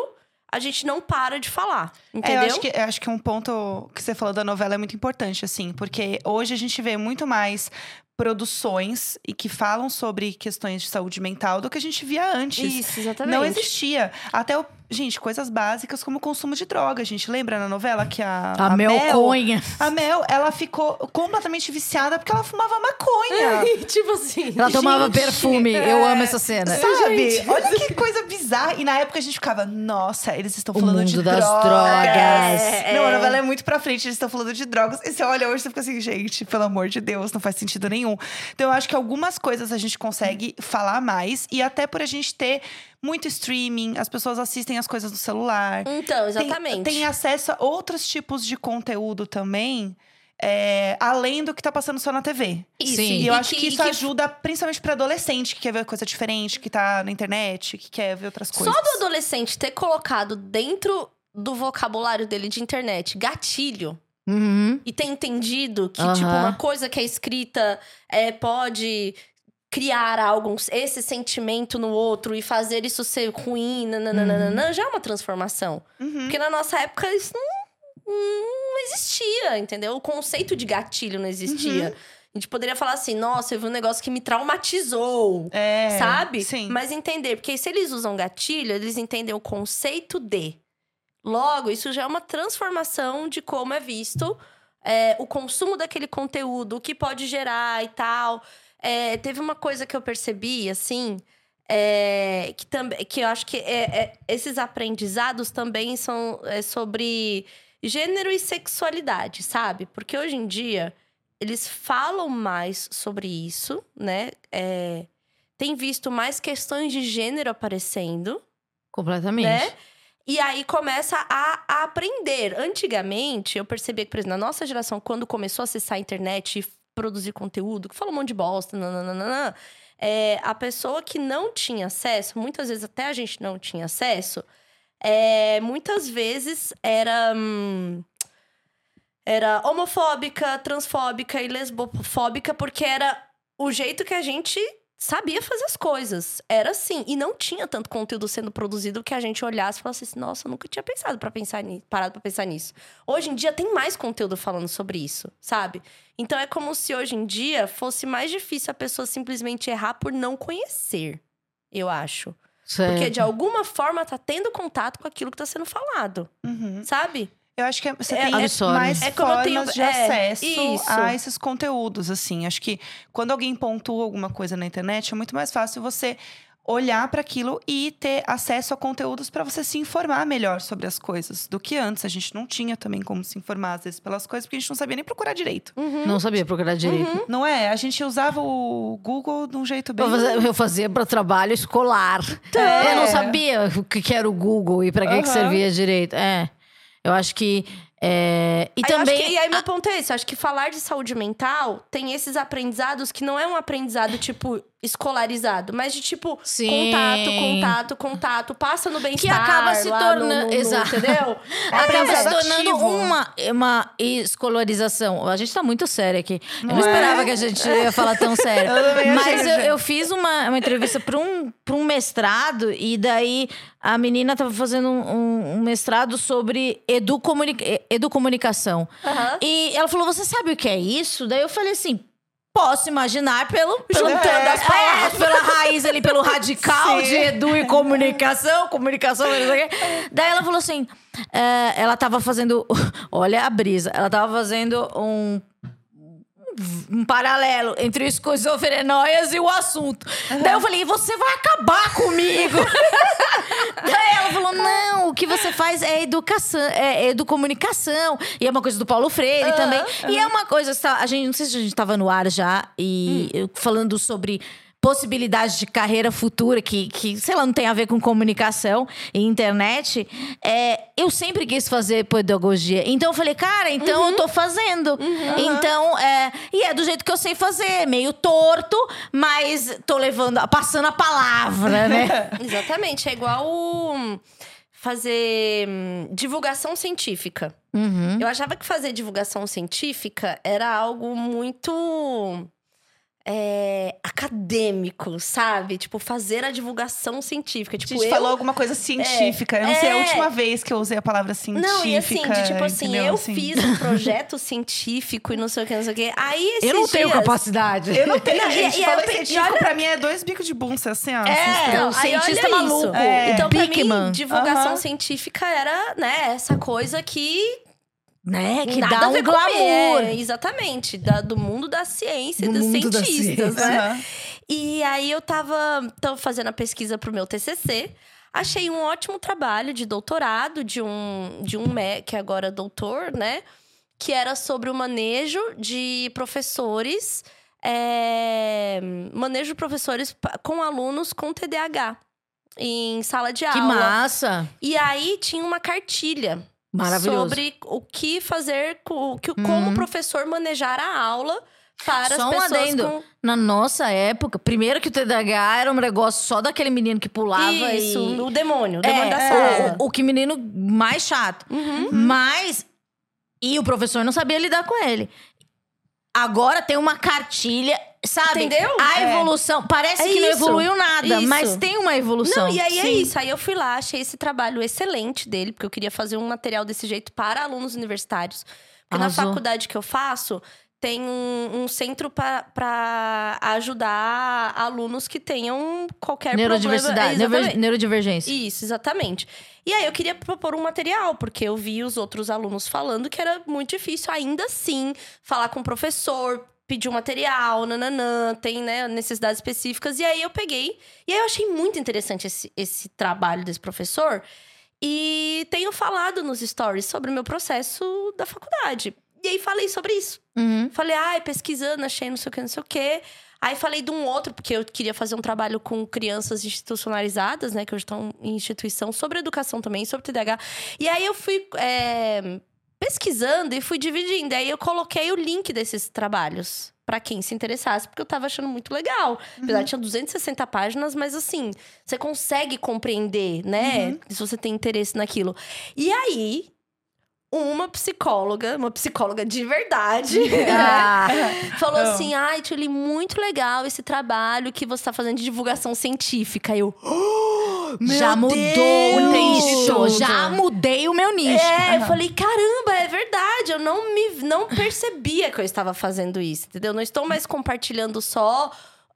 a gente não para de falar,
É,
entendeu?
eu acho que, eu acho que um ponto que você falou da novela é muito importante, assim, porque hoje a gente vê muito mais produções e que falam sobre questões de saúde mental do que a gente via antes.
Isso, exatamente.
Não existia. Até o. Gente, coisas básicas como o consumo de droga. A gente lembra na novela que a.
A, melconha.
a Mel, ela ficou completamente viciada porque ela fumava maconha.
tipo assim.
Ela tomava
Gente,
perfume. Eu
é.
amo essa cena.
Sabe?
Gente.
Olha que coisa bizarra. E na época a gente ficava, nossa, eles estão
O
falando de
mundo das
drogas.
drogas.
É,
Não, a
é.
novela é muito pra frente, eles estão falando de drogas. E você olha hoje e você fica assim, gente, pelo amor de Deus, não faz sentido nenhum. Então eu acho que algumas coisas a gente consegue falar mais. E até por a gente ter muito streaming, as pessoas assistem as coisas no celular.
Então,
Tem-
exatamente.
Tem, acesso a outros tipos de conteúdo também, é, além do que tá passando só na TV.
Isso.
Sim.
E eu acho que,
e
isso ajuda principalmente para adolescente que quer ver coisa diferente, que tá na internet, que quer ver outras coisas.
Só do adolescente ter colocado dentro do vocabulário dele de internet gatilho
Uhum.
e ter entendido que,
Aham.
tipo, uma coisa que é escrita é, pode criar algo, esse sentimento no outro e fazer isso ser ruim, nananana, já é uma transformação.
Uhum.
Porque na nossa época isso não, não existia, entendeu? O conceito de gatilho não existia. A gente poderia falar assim, nossa, eu vi um negócio que me traumatizou.
É,
Sabe?
Sim.
Mas entender, porque se eles usam gatilho, eles entendem o conceito de. Logo, isso já é uma transformação de como é visto é, o consumo daquele conteúdo, o que pode gerar e tal. É, teve uma coisa que eu percebi, assim, é, que, também, que eu acho que é- é- esses aprendizados também são é, sobre gênero e sexualidade, sabe? Porque hoje em dia eles falam mais sobre isso, né? É, tem visto mais questões de gênero aparecendo,
Completamente.
né? E aí começa a, a aprender. Antigamente, eu percebia que, por exemplo, na nossa geração, quando começou a acessar a internet e produzir conteúdo, que fala um monte de bosta, nananana, é, a pessoa que não tinha acesso, muitas vezes até a gente não tinha acesso, é, muitas vezes era. hum, era homofóbica, transfóbica e lesbofóbica, porque era o jeito que a gente sabia fazer as coisas. Era assim. E não tinha tanto conteúdo sendo produzido que a gente olhasse e falasse assim: nossa, eu nunca tinha pensado para pensar nisso, parado pra pensar nisso. Hoje em dia tem mais conteúdo falando sobre isso, sabe? Então é como se hoje em dia fosse mais difícil a pessoa simplesmente errar por não conhecer. Eu acho.
Certo.
Porque de alguma forma tá tendo contato com aquilo que tá sendo falado,
Uhum.
sabe?
Eu acho que você
É-
tem
Absorve.
mais
É como eu
formas
tenho-
de
é,
acesso
isso.
a esses conteúdos, assim. Acho que quando alguém pontua alguma coisa na internet, é muito mais fácil você olhar para aquilo e ter acesso a conteúdos para você se informar melhor sobre as coisas do que antes. A gente não tinha também como se informar às vezes pelas coisas, porque a gente não sabia nem procurar direito.
Uhum.
Não sabia procurar direito.
Não é? A gente usava o Google de um jeito bem
Eu fazia, fazia para trabalho escolar.
É.
Eu não sabia o que que era o Google e para que, que
Aham.
servia direito. É. Eu acho que. é, E
Aí
também.
que- e aí, meu ponto é esse: eu acho que falar de saúde mental tem esses aprendizados que não é um aprendizado, tipo, escolarizado, mas de tipo,
Sim.
contato, contato, contato, passa no bem-estar.
Que acaba se tornando- Exato.
Entendeu?
Acaba se tornando uma, uma escolarização. A gente tá muito séria aqui. Eu não
Não é?
esperava que a gente ia falar tão sério.
Eu
Mas eu, eu fiz uma, uma entrevista para um, pra um mestrado, e daí a menina tava fazendo um, um- mestrado sobre educomunica educomunicação.
Aham.
E ela falou: Você sabe o que é isso? Daí eu falei assim. Posso imaginar pelo, pelo
Juntando as
é, pela raiz ali, pelo radical
Sim.
de edu e comunicação, comunicação, não sei o quê. Daí ela falou assim: é, ela tava fazendo. Olha a brisa, ela tava fazendo um. Um paralelo entre o esquizofrenóias e o assunto. Daí eu falei, você vai acabar comigo! Daí ela falou: não, o que você faz é educação, é educomunicação. E é uma coisa do Paulo Freire também. E é uma coisa, tá, a gente, não sei se a gente tava no ar já, e eu falando sobre possibilidades de carreira futura que, que, sei lá, não tem a ver com comunicação e internet. É, eu sempre quis fazer pedagogia. Então eu falei, cara, então eu tô fazendo. Então, é, e é do jeito que eu sei fazer, meio torto, mas tô levando, passando a palavra, né?
Exatamente. É igual hum, fazer hum, divulgação científica.
Uhum.
Eu achava que fazer divulgação científica era algo muito é, acadêmico, sabe? Tipo, fazer a divulgação científica.
A
Tipo,
gente
eu...
falou alguma coisa científica. eu não sei a
é.
última vez que eu usei a palavra científica.
Não, e assim, de tipo assim,
entendeu?
eu
Assim.
fiz um projeto científico e não sei o que, não sei o que. Aí esses
Eu não tenho
dias-
capacidade.
Eu não tenho,
Não, e-
gente.
e
Falou
eu
científico,
e olha-
pra mim é dois bicos de bunça, assim, ó.
É,
Então,
o
aí
cientista maluco.
É.
Então, pra mim, divulgação
Aham.
científica era, né, essa coisa que
Né? Que
nada
dá um glamour.
É, exatamente, da- do mundo da ciência e
Do
dos cientistas,
ciência.
né?
Aham.
E aí eu tava, tava fazendo a pesquisa pro meu TCC. Achei um ótimo trabalho de doutorado de um de um que agora é doutor, né? Que era sobre o manejo de professores, é, manejo de professores com alunos com TDAH. em sala de
Que
aula.
massa.
E aí tinha uma cartilha
Maravilhoso.
sobre o que fazer, o que, como o professor manejar a aula para
Só um
as pessoas
adendo.
com
Na nossa época, primeiro que o TDAH era um negócio só daquele menino que pulava
isso,
e...
o demônio, o demônio
É,
da
é,
sala.
o, o que menino mais chato.
Uhum.
Mas. E o professor não sabia lidar com ele. Agora tem uma cartilha, sabe?
Entendeu?
A
É.
evolução. Parece
É
que não
isso.
evoluiu nada,
Isso.
mas tem uma evolução.
Não, e aí é
Sim.
isso. Aí eu fui lá, achei esse trabalho excelente dele, porque eu queria fazer um material desse jeito para alunos universitários. Porque na faculdade que eu faço, tem um, um centro para ajudar alunos que tenham qualquer
Neurodiversidade,
problema.
neurodivergência.
Isso, exatamente. E aí eu queria propor um material, porque eu vi os outros alunos falando que era muito difícil ainda assim falar com o professor, pedir um material, nananã, tem né, necessidades específicas. E aí eu peguei. E aí eu achei muito interessante esse, esse trabalho desse professor. E tenho falado nos stories sobre o meu processo da faculdade. E aí falei sobre isso.
Uhum.
Falei, ai, pesquisando, achei não sei o que, não sei o que. Aí falei de um outro, porque eu queria fazer um trabalho com crianças institucionalizadas, né? Que hoje estão em instituição, sobre educação também, sobre TDAH. E aí eu fui é, pesquisando e fui dividindo. Aí eu coloquei o link desses trabalhos. Pra quem se interessasse, porque eu tava achando muito legal. Apesar de tinha 260 páginas, mas assim, você consegue compreender, né? Se você tem interesse naquilo. E aí, uma psicóloga, uma psicóloga de verdade,
Ah,
falou
Não.
assim: ai, Tchuli, muito legal esse trabalho que você tá fazendo de divulgação científica. Eu.
já
Meu
mudou
Deus!
o nicho. Já mudei o meu nicho.
É, eu falei, caramba, é verdade. Eu não me não percebia que eu estava fazendo isso, entendeu? Não estou mais compartilhando só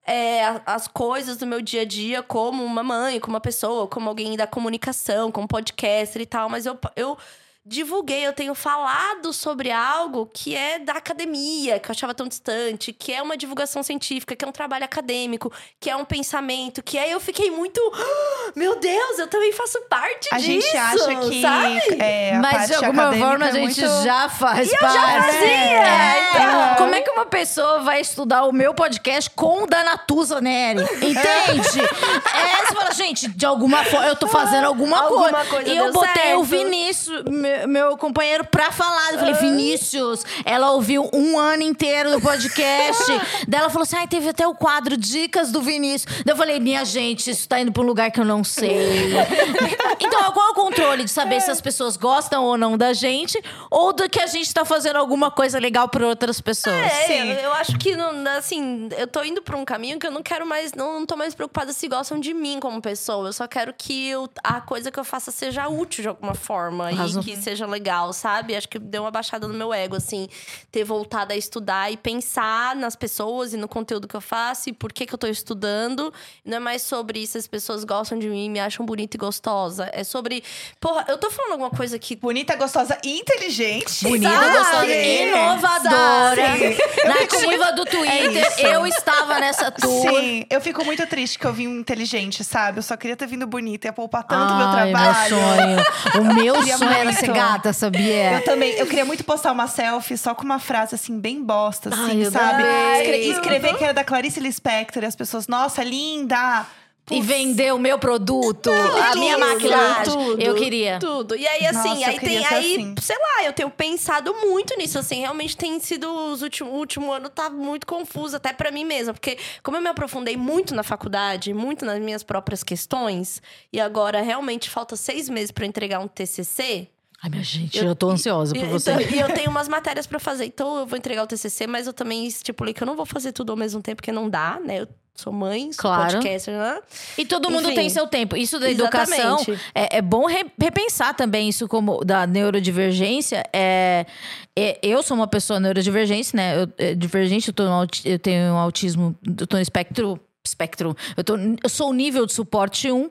é, as coisas do meu dia a dia como uma mãe, como uma pessoa, como alguém da comunicação, como podcaster e tal, mas eu, eu divulguei, eu tenho falado sobre algo que é da academia, que eu achava tão distante, que é uma divulgação científica, que é um trabalho acadêmico, que é um pensamento, que aí eu fiquei muito, "Ah, meu Deus, eu também faço parte
A
disso,
gente acha que
sabe?
é, a
Mas
parte
de alguma forma a
é
gente
muito...
já faz
eu
parte.
já fazia,
É.
então.
Como é que uma pessoa vai estudar o meu podcast com o da Natuza Neri? Entende? é, você fala, gente, de alguma forma eu tô fazendo alguma,
Alguma
coisa.
coisa
E eu botei o
certo.
Vinícius, meu, meu companheiro, pra falar. Eu falei, Vinícius, ela ouviu um ano inteiro do podcast. Daí ela falou assim: ai, teve até o quadro Dicas do Vinícius. Daí eu falei, minha gente, isso tá indo pra um lugar que eu não sei. então, qual é o controle de saber se as pessoas gostam ou não da gente, ou do que a gente tá fazendo alguma coisa legal pra outras pessoas?
É,
Sim.
eu, eu acho que, não- assim, eu tô indo pra um caminho que eu não quero mais, não, não tô mais preocupada se gostam de mim como pessoa. Eu só quero que eu- a coisa que eu faça seja útil de alguma forma
Arrasou.
e que seja legal, sabe? Acho que deu uma baixada no meu ego, assim, ter voltado a estudar e pensar nas pessoas e no conteúdo que eu faço e por que que eu tô estudando. Não é mais sobre se as pessoas gostam de mim, me acham bonita e gostosa. É sobre, porra, eu tô falando alguma coisa que
Bonita, gostosa e inteligente.
Bonita,
Sabe?
gostosa, inovadora.
Sim.
Nativa do Twitter.
isso.
eu estava nessa tour.
Sim, eu fico muito triste que eu vim inteligente, sabe? Eu só queria ter vindo bonita, ia poupar tanto meu
Ai,
trabalho.
sonho. O meu sonho era ser gata, sabia?
Eu também, eu queria muito postar uma selfie só com uma frase assim, bem bosta, assim,
Ai,
sabe? Escre- escrever que era da Clarice Lispector e as pessoas, nossa, linda!
E vender o meu produto, a minha
Tudo,
maquilagem.
tudo,
eu queria.
Tudo. E aí, assim,
Nossa,
aí tem. Aí,
assim.
sei lá, eu tenho pensado muito nisso, assim. Realmente tem sido. Os últimos, o último ano tá muito confuso, até pra mim mesma. Porque, como eu me aprofundei muito na faculdade, muito nas minhas próprias questões, e agora realmente falta seis meses pra eu entregar um TCC.
Ai, minha gente, eu, tô ansiosa por você.
então, e eu tenho umas matérias pra fazer, então eu vou entregar o TCC, mas eu também estipulei que eu não vou fazer tudo ao mesmo tempo, porque não dá, né? Eu sou mãe, sou
Claro.
podcaster, né?
E todo mundo
Enfim.
tem seu tempo. Isso da educação é, é bom re- repensar também isso como da neurodivergência. É, é, eu sou uma pessoa neurodivergente, né? Eu, é, divergente, eu, tô no eu tenho um autismo, eu tô no espectro. Espectro. Eu, tô, eu sou o nível de suporte 1.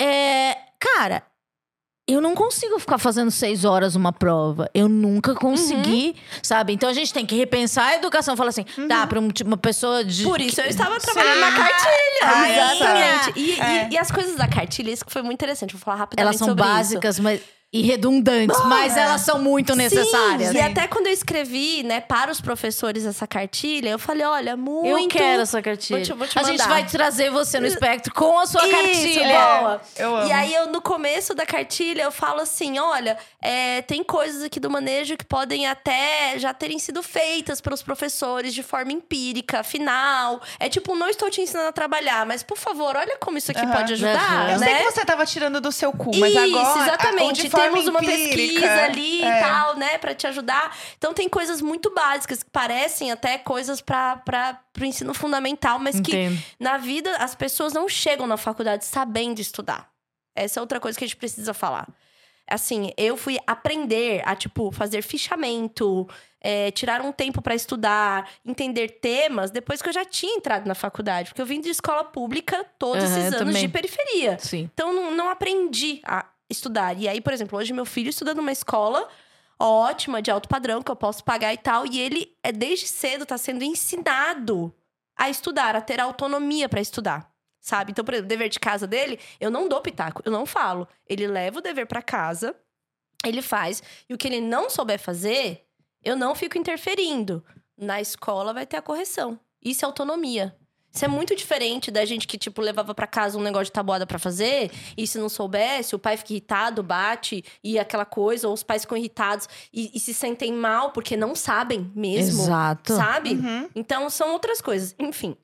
É, cara, eu não consigo ficar fazendo seis horas uma prova. Eu nunca consegui, sabe? Então a gente tem que repensar a educação. Fala assim, tá, pra um- uma pessoa de.
Por isso eu estava trabalhando na cartilha.
Ah,
Exatamente.
essa.
E, e-
É.
e as coisas da cartilha, isso que foi muito interessante. Vou falar rapidamente
Elas são básicas, mas. E redundantes, mas elas são muito necessárias.
Sim, e até quando eu escrevi, né, para os professores essa cartilha, eu falei, olha, muito...
Eu quero essa cartilha.
Vou te- vou te
a gente vai trazer você no espectro com a sua
Isso,
cartilha.
boa.
Eu amo.
E aí, eu, no começo da cartilha, eu falo assim: olha, é, tem coisas aqui do manejo que podem até já terem sido feitas pelos professores de forma empírica, afinal. É tipo, não estou te ensinando a trabalhar, mas por favor, olha como isso aqui
Aham.
pode ajudar.
Eu
né?
sei que você tava tirando do seu cu, mas
Isso,
agora. a-
exatamente.
forma
Temos uma
empírica,
pesquisa ali
é.
e tal, né, Pra te ajudar. Então tem coisas muito básicas que parecem até coisas para o ensino fundamental, mas que
Entendo.
na vida as pessoas não chegam na faculdade sabendo estudar. Essa é outra coisa que a gente precisa falar. Assim, eu fui aprender a, tipo, fazer fichamento, é, tirar um tempo para estudar, entender temas, depois que eu já tinha entrado na faculdade. Porque eu vim de escola pública todos
Aham,
esses anos de periferia.
Sim.
Então, não, não aprendi a estudar. E aí, por exemplo, hoje meu filho estuda numa escola ótima, de alto padrão, que eu posso pagar e tal. E ele, é, desde cedo, tá sendo ensinado a estudar, a ter autonomia para estudar. Sabe? Então, por exemplo, o dever de casa dele, eu não dou pitaco, eu não falo. Ele leva o dever para casa, ele faz. E o que ele não souber fazer, eu não fico interferindo. Na escola vai ter a correção. Isso é autonomia. Isso é muito diferente da gente que, tipo, levava pra casa um negócio de tabuada pra fazer, e se não soubesse, o pai fica irritado, bate, e aquela coisa, ou os pais ficam irritados e, e se sentem mal porque não sabem mesmo.
Exato.
Sabe?
Uhum.
Então, são outras coisas. Enfim,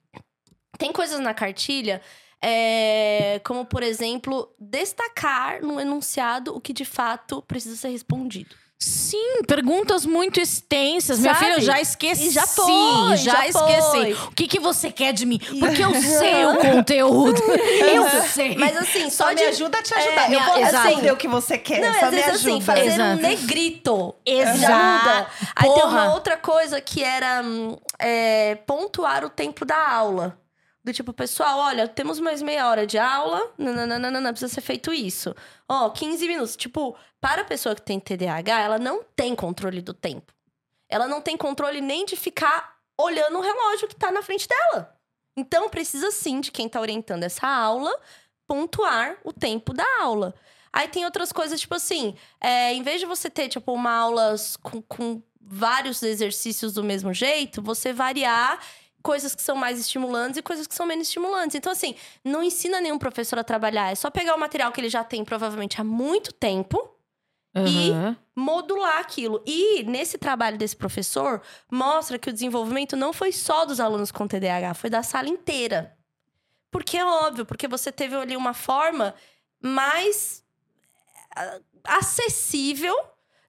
tem coisas na cartilha, é, como, por exemplo, destacar no enunciado o que de fato precisa ser respondido.
Sim, perguntas muito extensas. Minha
Sabe?
filha, eu já esqueci.
E já foi,
já,
já
esqueci.
foi.
O que, que você quer de mim? Porque eu sei o conteúdo. eu sei.
Mas assim,
Só
só
me
de.
ajuda a te ajudar.
É,
eu vou
exato.
saber o que você quer.
Não,
só
às
me
vezes
ajuda.
assim, fazer
Exato.
um negrito.
Exato.
Já. Aí tem uma outra coisa que era hum, é, pontuar o tempo da aula. Do tipo, pessoal, olha, temos mais meia hora de aula. Não, precisa ser feito isso. Ó, 15 minutos. Tipo, para a pessoa que tem TDAH, ela não tem controle do tempo. Ela não tem controle nem de ficar olhando o relógio que tá na frente dela. Então, precisa sim de quem tá orientando essa aula pontuar o tempo da aula. Aí tem outras coisas, tipo assim, é, em vez de você ter, tipo, uma aula com, com vários exercícios do mesmo jeito, você variar coisas que são mais estimulantes e coisas que são menos estimulantes. Então, assim, não ensina nenhum professor a trabalhar. É só pegar o material que ele já tem, provavelmente, há muito tempo e-
Uhum.
modular aquilo. E nesse trabalho desse professor, mostra que o desenvolvimento não foi só dos alunos com TDAH, foi da sala inteira. Porque é óbvio, porque você teve ali uma forma mais ah, acessível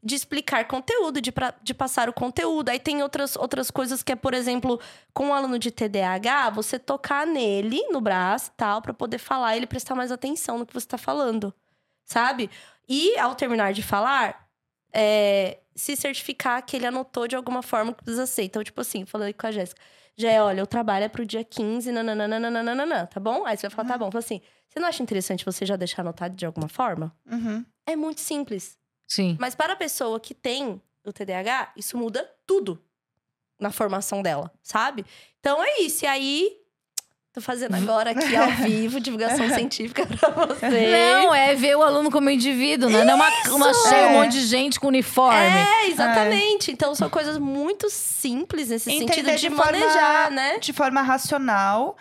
de explicar conteúdo, de, pra- de passar o conteúdo. Aí tem outras, outras coisas que é, por exemplo, com um aluno de TDAH, você tocar nele, no braço e tal, pra poder falar e ele prestar mais atenção no que você tá falando. Sabe? E ao terminar de falar, é, se certificar que ele anotou de alguma forma que precisa ser. Então, tipo assim, falando com a Jéssica. Já olha, o trabalho é pro dia 15, nananana, tá bom? Aí você vai falar, tá bom. Fala assim, você não acha interessante você já deixar anotado de alguma forma?
Uhum.
É muito simples.
Sim.
Mas para a pessoa que tem o TDAH, isso muda tudo na formação dela, sabe? Então é isso. E aí, tô fazendo agora aqui ao vivo, divulgação científica pra vocês.
Não, é ver o aluno como indivíduo, né? Não é uma, uma cheia, um
É.
monte de gente com uniforme.
É, exatamente. Então são coisas muito simples nesse
Entender
sentido de,
de forma-
manejar, né?
De forma racional.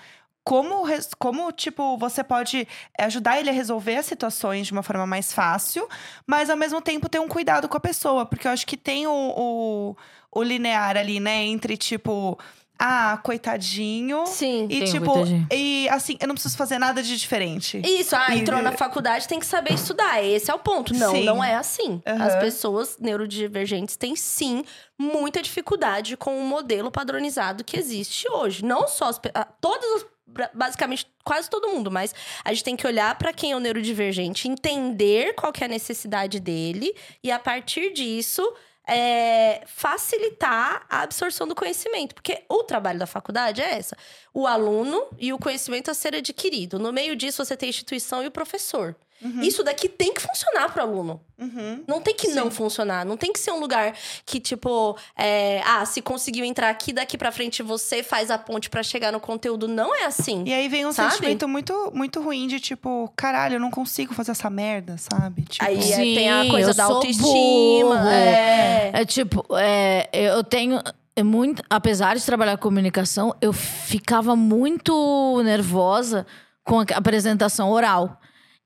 Como, como, tipo, você pode ajudar ele a resolver as situações de uma forma mais fácil, mas ao mesmo tempo ter um cuidado com a pessoa. Porque eu acho que tem o, o, o linear ali, né? Entre, tipo, ah, coitadinho.
Sim.
E, tipo,
coitadinho.
e assim, eu não preciso fazer nada de diferente.
Isso, ah,
E-
entrou na faculdade, tem que saber estudar. Esse é o ponto. Não,
Sim.
não é assim.
Aham.
As pessoas neurodivergentes têm sim muita dificuldade com o modelo padronizado que existe hoje. Não só as, ah, todas as basicamente quase todo mundo, mas a gente tem que olhar para quem é o neurodivergente, entender qual que é a necessidade dele e a partir disso é, facilitar a absorção do conhecimento, porque o trabalho da faculdade é essa: o aluno e o conhecimento a ser adquirido. No meio disso você tem a instituição e o professor. Isso daqui tem que funcionar pro aluno.
Uhum.
Não tem que não funcionar. Não tem que ser um lugar que, tipo, é, ah, se conseguiu entrar aqui, daqui pra frente você faz a ponte pra chegar no conteúdo. Não é assim.
E aí vem um
Sabe?
sentimento muito, muito ruim de tipo, caralho, eu não consigo fazer essa merda, sabe? Tipo,
Aí é,
Sim,
tem a coisa da autoestima. É.
É tipo, é, eu tenho. É muito, apesar de trabalhar com comunicação, eu ficava muito nervosa com a apresentação oral.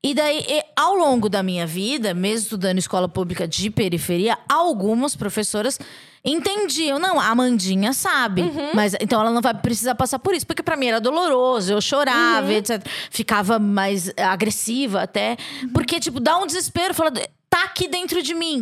E daí, e, ao longo da minha vida, mesmo estudando em escola pública de periferia, algumas professoras entendiam. Não, a Amandinha sabe. Mas então ela não vai precisar passar por isso. Porque pra mim era doloroso, eu chorava, etc. Ficava mais eh, agressiva até. Porque, tipo, dá um desespero. Fala, tá aqui dentro de mim.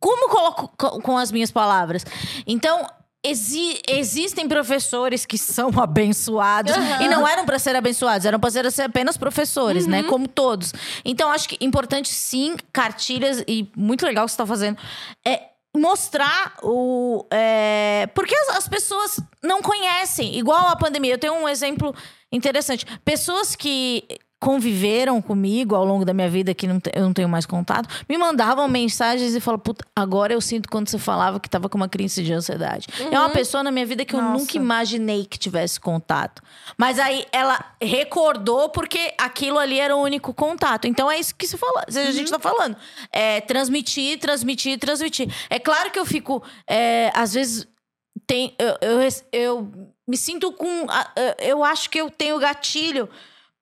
Como coloco co- com as minhas palavras? Então. Exi- existem professores que são abençoados e não eram para ser abençoados, eram para ser apenas professores, né? Como todos. Então, acho que importante sim, cartilhas, e muito legal o que você tá fazendo. É mostrar o. é, porque as, as pessoas não conhecem, igual a pandemia. Eu tenho um exemplo interessante. Pessoas que conviveram comigo ao longo da minha vida, que não te- eu não tenho mais contato, me mandavam mensagens e falavam, puta, agora eu sinto quando você falava que tava com uma crise de ansiedade. É uma pessoa na minha vida que eu
Nossa.
nunca imaginei que tivesse contato. Mas aí ela recordou porque aquilo ali era o único contato. Então é isso que se fala, a gente tá falando. É transmitir, transmitir, transmitir. É claro que eu fico, é, às vezes, tem, eu, eu, eu me sinto com. Eu acho que eu tenho gatilho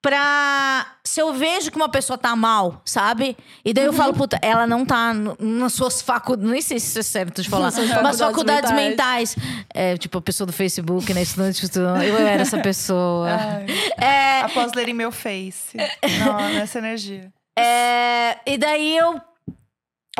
pra. Se eu vejo que uma pessoa tá mal, sabe? E daí eu falo, puta, ela não tá no- nas suas faculdades. Nem sei se isso é certo de falar.
Suas
mas
faculdades
faculdades
mentais.
mentais. É, tipo, a pessoa do Facebook, né? Estudante, estudante. Eu era essa pessoa. É,
após lerem meu face. Não, nessa energia.
É, e daí eu.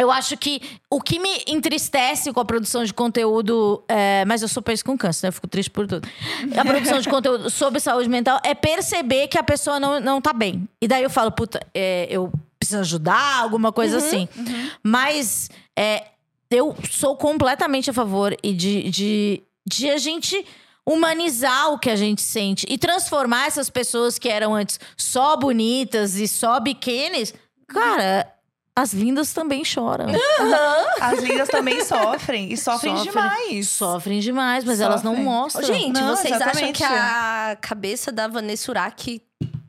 Eu acho que o que me entristece com a produção de conteúdo. é, mas eu sou país com câncer, né? Eu fico triste por tudo. A produção de conteúdo sobre saúde mental é perceber que a pessoa não, não tá bem. E daí eu falo, puta, é, eu preciso ajudar, alguma coisa assim. Mas é, eu sou completamente a favor e de, de, de a gente humanizar o que a gente sente e transformar essas pessoas que eram antes só bonitas e só biquínis. Cara, as lindas também choram.
As lindas também sofrem. E sofrem,
Sofrem.
demais.
Sofrem demais, mas elas não mostram.
Gente,
Não,
vocês acham
exatamente.
que a cabeça da Vanessa Urach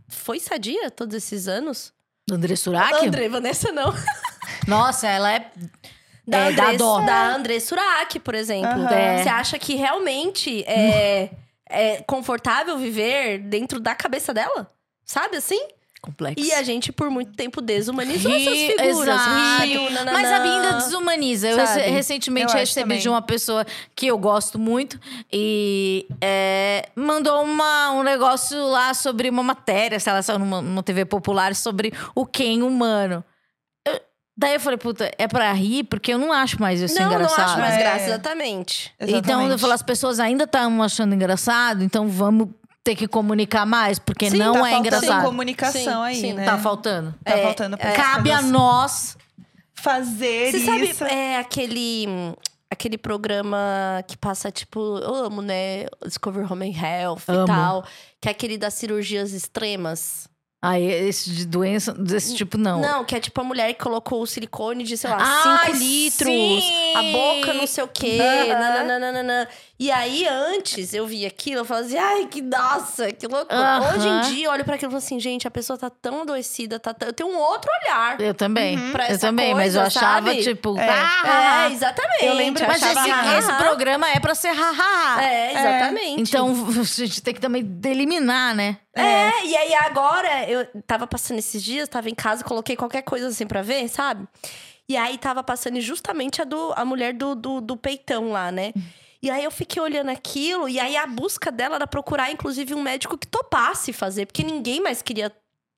foi sadia todos esses anos?
André Surak?
André, Vanessa não.
Nossa, ela é.
Da,
é,
André,
dá dó.
da André Surak, por exemplo.
Aham.
É.
Você acha que realmente é, é confortável viver dentro da cabeça dela? Sabe assim?
Complexo.
E a gente, por muito tempo, desumanizou
Ri-
essas figuras. Rio, nananã.
Mas a Binda desumaniza. Eu recentemente
Eu
recebi
também.
de uma pessoa que eu gosto muito e é, mandou uma, um negócio lá sobre uma matéria, sei lá, numa, numa TV popular, sobre o Ken humano. Eu- daí eu falei, puta, é pra rir? Porque eu não acho mais isso
Não, não
engraçado.
acho mais
É.
graça, exatamente.
Então, eu
Exatamente.
falo, as pessoas ainda estão achando engraçado, então vamos ter que comunicar mais, porque
Sim,
não
tá
é
faltando
engraçado.
comunicação
Sim,
aí,
sim.
né?
Tá faltando.
Tá
É,
faltando pra
Cabe a nós.
fazer
Você sabe,
isso.
é aquele. Aquele programa que passa, tipo, eu amo, né? Discover Home and Health
Amo.
e tal. Que é aquele das cirurgias extremas.
Aí, esse de doença desse tipo, não.
Não, que é tipo a mulher que colocou o silicone de, sei lá,
Ai,
5 litros,
sim!
a boca não sei o quê,
Aham.
nananana. E aí, antes, eu vi aquilo, eu falava assim, ai, que nossa, que loucura. Hoje em dia, eu olho pra aquilo e falo assim, gente, a pessoa tá tão adoecida, tá tão... eu tenho um outro olhar.
Eu também.
Pra
Eu também, mas eu
coisa,
achava,
sabe?
tipo.
É.
ah,
É, exatamente.
Eu lembro-
Mas
achava,
esse,
ah,
esse
ah.
programa é pra ser hahaha.
É, exatamente.
Então, a gente tem que também eliminar, né?
É, e aí agora, eu tava passando esses dias, tava em casa, coloquei qualquer coisa assim pra ver, sabe? E aí tava passando justamente a, do, a mulher do, do, do peitão lá, né? E aí eu fiquei olhando aquilo, e aí a busca dela era procurar, inclusive, um médico que topasse fazer, porque ninguém mais queria.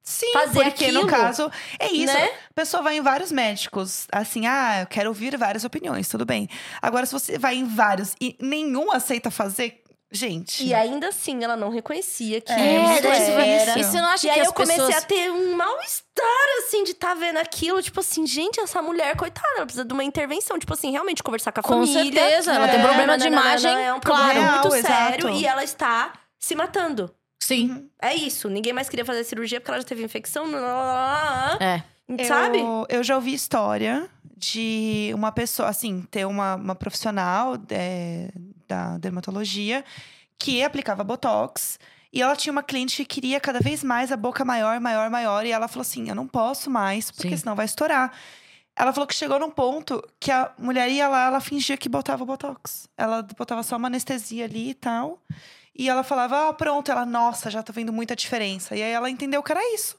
Sim,
fazer
porque
aquilo,
no caso é isso.
né?
A pessoa vai em vários médicos, assim, ah, eu quero ouvir várias opiniões, tudo bem. Agora, se você vai em vários e nenhum aceita fazer, gente.
E ainda assim, ela não reconhecia que
É,
isso era.
E você não acha
E
que
aí
as
eu comecei
pessoas...
a ter um mal-estar, assim, de estar vendo aquilo. Tipo assim, gente, essa mulher, coitada, ela precisa de uma intervenção. Tipo assim, realmente conversar com a
Com
família.
certeza, ela tem
É,
problema de
Nananana,
imagem,
É um
claro.
problema muito
Real,
sério.
exato.
E ela está se matando.
Sim.
É isso. Ninguém mais queria fazer cirurgia porque ela já teve infecção.
É.
Sabe?
Eu, eu já ouvi história de uma pessoa, assim, ter uma, uma profissional é, da dermatologia que aplicava Botox. E ela tinha uma cliente que queria cada vez mais a boca maior, maior, maior. E ela falou assim: eu não posso mais, porque
Sim.
senão vai estourar. Ela falou que chegou num ponto que a mulher ia lá, ela fingia que botava Botox. Ela botava só uma anestesia ali e tal. E ela falava, ah, pronto. Ela, nossa, já tá vendo muita diferença. E aí ela entendeu que era isso.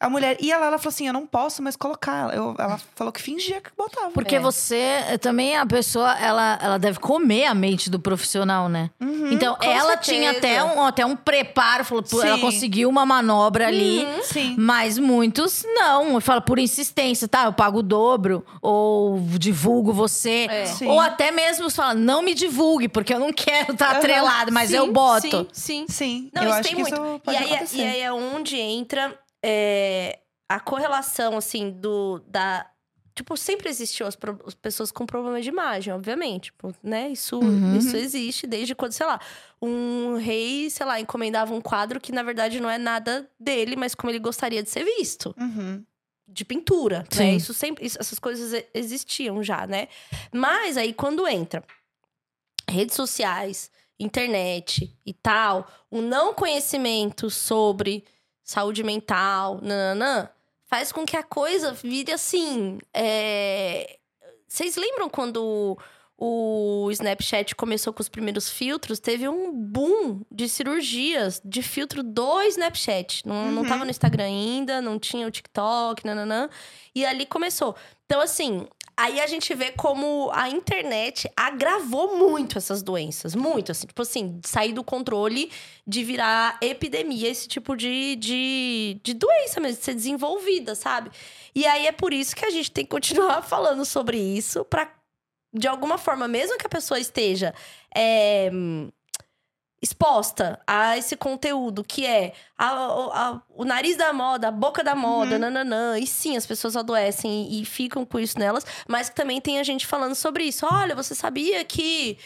A mulher ia lá, ela falou assim: eu não posso mais colocar. Eu, ela falou que fingia que botava.
Porque
É.
você eh, também a pessoa, ela, ela deve comer a mente do profissional, né?
Uhum.
então, ela
certeza.
tinha até um, até um preparo, falou, ela conseguiu uma manobra ali.
Sim.
Mas muitos não. Fala por insistência, tá? Eu pago o dobro, ou divulgo você.
É.
Sim.
Ou até mesmo fala, não me divulgue, porque eu não quero estar
Aham.
atrelado, mas eu
Sim,
boto.
Sim, sim.
Sim.
Não,
eu
isso
acho
tem
que
muito.
isso
E aí, é- e aí é onde entra é, a correlação, assim, do. Da, tipo, sempre existiu as, pro- as pessoas com problema de imagem, obviamente. Tipo, né? Isso,
Uhum.
isso existe desde quando, sei lá, um rei, sei lá, encomendava um quadro que, na verdade, não é nada dele, mas como ele gostaria de ser visto.
Uhum.
de pintura,
Sim.
né? Isso sempre, isso- essas coisas existiam já, né? Mas aí quando entra redes sociais, internet e tal, o não conhecimento sobre saúde mental, nananã, faz com que a coisa vire assim. é, Vocês lembram quando o Snapchat começou com os primeiros filtros? Teve um boom de cirurgias de filtro do Snapchat. Não, não
Uhum.
tava no Instagram ainda, não tinha o TikTok, nananã. E ali começou. Então, assim, aí a gente vê como a internet agravou muito essas doenças. Muito, assim. Tipo assim, sair do controle de virar epidemia, esse tipo de, de, de doença mesmo, de ser desenvolvida, sabe? E aí é por isso que a gente tem que continuar falando sobre isso pra, de alguma forma, mesmo que a pessoa esteja é, exposta a esse conteúdo que é a- a- o nariz da moda, a boca da moda,
Uhum.
nananã. E sim, as pessoas adoecem e, e ficam com isso nelas, mas que também tem a gente falando sobre isso. Olha, você sabia que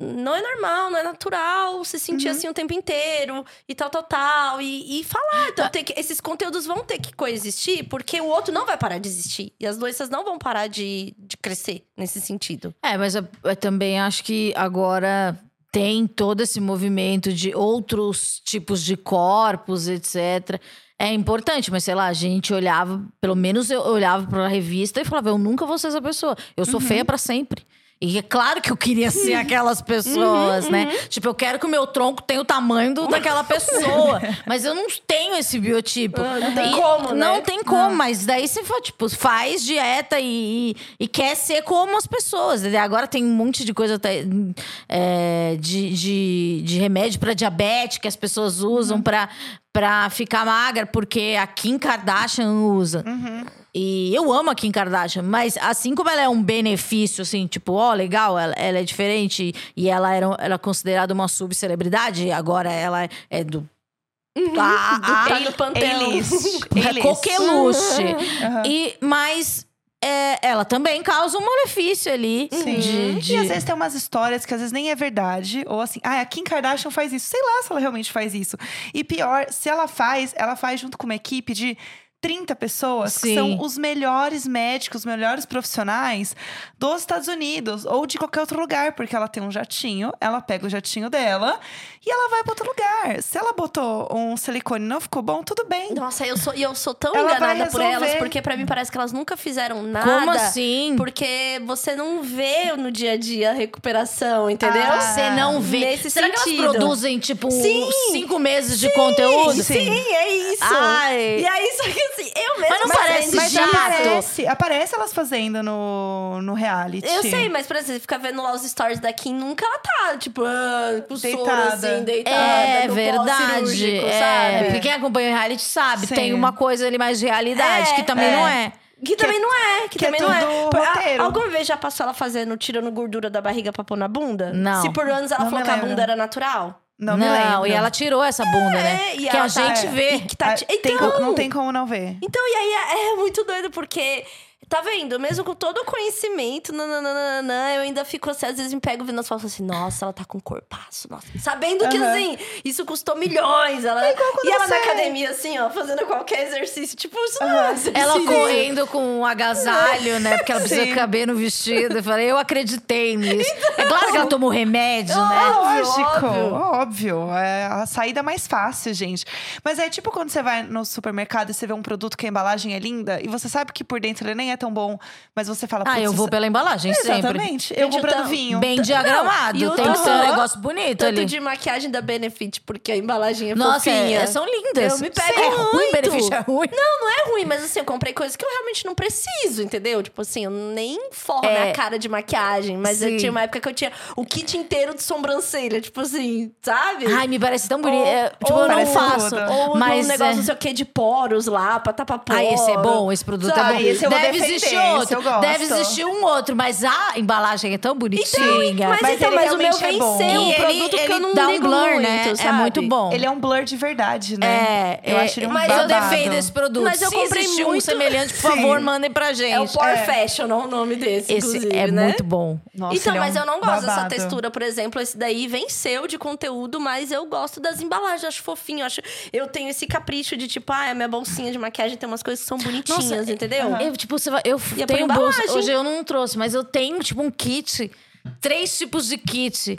não é normal, não é natural se sentir
Uhum.
assim o tempo inteiro e tal, tal, tal. E, e falar. Então, tem que, esses conteúdos vão ter que coexistir, porque o outro não vai parar de existir. E as doenças não vão parar de, de crescer nesse sentido.
É, mas eu, eu também acho que agora tem todo esse movimento de outros tipos de corpos, etc. É importante, mas sei lá, a gente olhava, pelo menos eu olhava pra revista e falava, eu nunca vou ser essa pessoa. Eu sou feia pra sempre. E é claro que eu queria ser aquelas pessoas, né? Tipo, eu quero que o meu tronco tenha o tamanho do- daquela pessoa. mas eu não tenho esse biotipo.
Ah, não tem
E-
como, né?
Não tem como, mas daí você fa- tipo, faz dieta e, e- e quer ser como as pessoas. Agora tem um monte de coisa até, é, de, de, de remédio pra diabetes que as pessoas usam pra, pra ficar magra, porque a Kim Kardashian usa. E eu amo a Kim Kardashian, mas assim como ela é um benefício, assim, tipo, ó, legal, ela, ela é diferente e ela era, era considerada uma subcelebridade, agora ela é, é do. A- a-
Tá no panteão.
A-list.
é
A-list.
coqueluche.
Aham.
E, mas é, ela também causa um malefício ali.
Sim.
De, de-
E às vezes tem umas histórias que às vezes nem é verdade. Ou assim, ah, a Kim Kardashian faz isso. Sei lá se ela realmente faz isso. E pior, se ela faz, ela faz junto com uma equipe de 30 pessoas que
Sim.
são os melhores médicos, os melhores profissionais dos Estados Unidos ou de qualquer outro lugar, porque ela tem um jatinho, ela pega o jatinho dela e ela vai para outro lugar. Se ela botou um silicone e não ficou bom, tudo bem.
Nossa, eu sou, e eu sou tão
Ela
enganada por elas, porque pra mim parece que elas nunca fizeram nada.
Como assim?
Porque você não vê no dia a dia a recuperação, entendeu?
Ah,
Você não vê.
Nesse
Será que
sentido.
elas produzem, tipo,
Sim.
cinco meses de conteúdo?
Sim, é isso.
Ai.
E aí, só que assim, eu mesmo
Mas não parece
Mas
chato.
aparece, aparece elas fazendo no, no reality.
Eu sei, mas por exemplo, você fica vendo lá os stories da Kim, nunca ela tá, tipo, ah, com soro
Deitada.
assim, deitada.
É
no
verdade. É,
sabe?
porque quem acompanha o reality sabe,
Sim.
tem uma coisa ali mais de realidade,
É,
que também
é.
não é.
Que também não é, que,
que é
também não é.
tudo
Por- a- alguma vez já passou ela fazendo, tirando gordura da barriga pra pôr na bunda?
Não.
Se por anos ela
Não
falou que a bunda era natural?
Não, me lembro.
e ela tirou essa bunda, né?
É, e
que a
tá-
gente
é.
vê.
Que tá-
tem
então,
co- não tem como não ver.
então, e aí é, é muito doido, porque Tá vendo? Mesmo com todo o conhecimento, nananana, eu ainda fico assim, às vezes me pego vendo as fotos assim, nossa, ela tá com corpaço, nossa. Sabendo que,
Aham.
assim, isso custou milhões. Ela...
quando
E ela na
você-
academia, assim, ó, fazendo qualquer exercício. Tipo, isso não é exercício.
Ela correndo com um agasalho, né? Porque ela precisa
Sim.
caber no vestido. Eu falei, eu acreditei nisso. É claro que ela tomou remédio, né?
Lógico,
óbvio.
óbvio. É a saída mais fácil, gente. Mas é tipo quando você vai no supermercado e você vê um produto que a embalagem é linda e você sabe que por dentro ele nem é tão bom, mas você fala,
Ah,
"Putz,
eu vou
isso-
pela embalagem sempre.
Exatamente. Eu
Gente,
comprando
então,
vinho.
Bem diagramado.
e o
Tem que ser um negócio bonito
Tanto
ali.
de maquiagem da Benefit, porque a embalagem é
Nossa, é-
fofinha.
é- são lindas.
Eu me pego
é ruim, benefício é ruim.
Não, não é ruim, mas assim, eu comprei coisas que eu realmente não preciso, entendeu? Tipo assim, eu nem forro
É.
minha cara de maquiagem, mas eu tinha uma época que eu tinha o kit inteiro de sobrancelha, tipo assim, sabe?
Ai, me parece tão bonito.
Ou-
É, tipo,
ou
eu não
parece
faço.
tudo.
Ou
mas
um negócio,
é...
não sei o que, de poros lá, pra tapar poro.
Ah, esse é bom, esse produto
Sabe?
é bom.
esse eu vou
Deve existir outro.
eu.
Deve existir um outro, mas a embalagem é tão bonitinha.
Mas,
Mas
então,
ele
mas o meu
realmente é bom.
venceu,
E
um
ele-
produto que eu
ele
não
dá um blur,
muito,
né? É
sabe?
muito bom.
Ele é um blur de verdade, né?
É,
eu
é,
acho ele um
mas eu
babado.
defendo esse produto.
Mas eu
Se
comprei
existir um
muito-
semelhante, por
Sim.
favor, mandem pra gente.
É o Power
É.
Fashion, é o nome desse,
Esse
inclusive,
é
né?
muito bom.
Nossa,
então,
ele é
mas
um
eu não gosto dessa textura, por exemplo. Esse daí venceu de conteúdo, mas eu gosto das embalagens, acho fofinho. Acho... Eu tenho esse capricho de tipo, ah, a minha bolsinha de maquiagem tem umas coisas que são bonitinhas,
Nossa,
entendeu?
Eu, tipo, você vai, eu
E é
tenho bolsa. Hoje eu não trouxe, mas eu tenho, tipo, um kit. Três tipos de kit.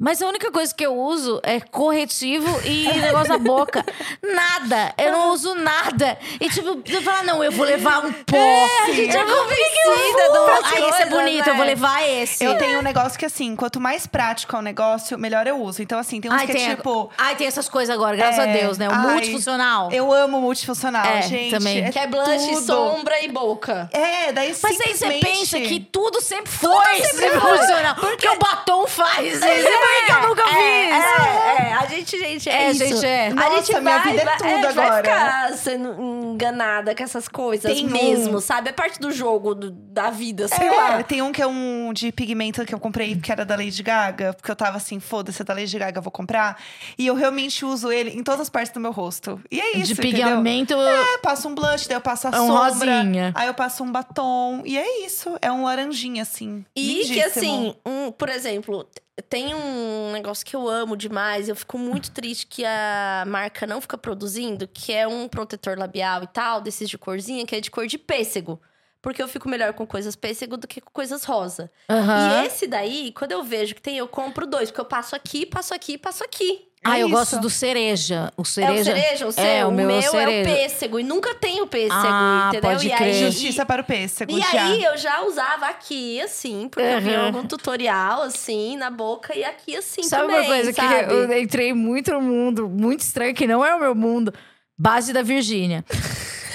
Mas a única coisa que eu uso é corretivo e negócio na boca. Nada. Eu não uso nada. E tipo, você fala, não, eu vou levar um pó.
É, a gente é convencida
Ah, esse é bonito,
né?
eu vou levar esse.
Eu tenho um negócio que, assim, quanto mais prático é o negócio, melhor eu uso. Então, assim, tem uns
Ai,
que
tem,
é tipo.
ai, tem essas coisas agora, graças
É,
a Deus, né? O
ai,
multifuncional.
Eu amo multifuncional,
É,
gente.
também.
É
Que é blush,
tudo.
sombra e boca.
É, daí
Mas aí você
simplesmente...
pensa que tudo sempre foi
sempre
sempre
foi.
funcional. Porque o batom faz isso. Por que que eu nunca fiz?
É, é, a gente, gente, é,
É,
isso.
gente, é.
A
Nossa,
gente
minha
vai,
vida é
vai,
tudo
vai
agora.
ficar sendo enganada com essas coisas
Tem um-
mesmo, sabe? É parte do jogo, do- da vida, sei
É,
lá.
tem um que é um de pigmento que eu comprei, que era da Lady Gaga. Porque eu tava assim, foda-se, é da Lady Gaga, eu vou comprar. E eu realmente uso ele em todas as partes do meu rosto. E é isso,
De
entendeu?
pigmento.
É, passo um blush, daí eu passo a
É um
sombra.
rosinha.
Aí eu passo um batom. E é isso. É um laranjinha, assim.
E que
lindíssimo.
assim, um, por exemplo, tem um negócio que eu amo demais, eu fico muito triste que a marca não fica produzindo, que é um protetor labial e tal, desses de corzinha, que é de cor de pêssego. Porque eu fico melhor com coisas pêssego do que com coisas rosa.
Aham.
E esse daí, quando eu vejo que tem, eu compro dois, porque eu passo aqui, passo aqui, passo aqui.
Ah,
É
eu
isso.
gosto do cereja. O
É o
cereja.
cereja, o seu?
É, o meu é o
é o
cereja.
pêssego. E nunca tem o pêssego,
Ah,
entendeu?
pode
e
crer.
aí,
Justiça para o pêssego,
E
já.
aí, eu já usava aqui, assim, porque eu vi
Uhum.
algum tutorial, assim, na boca. E aqui, assim,
Sabe
também,
uma coisa
sabe?
que eu entrei muito no mundo, muito estranho, que não é o meu mundo. Base da Virgínia.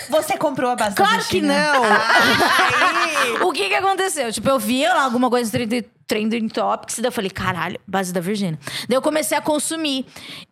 Você comprou a base da
Claro que
Virgínia?
não!
Ai.
o que que aconteceu? Tipo, eu via lá alguma coisa Trend- Trending Topics, daí eu falei, caralho, base da Virgínia. Daí eu comecei a consumir.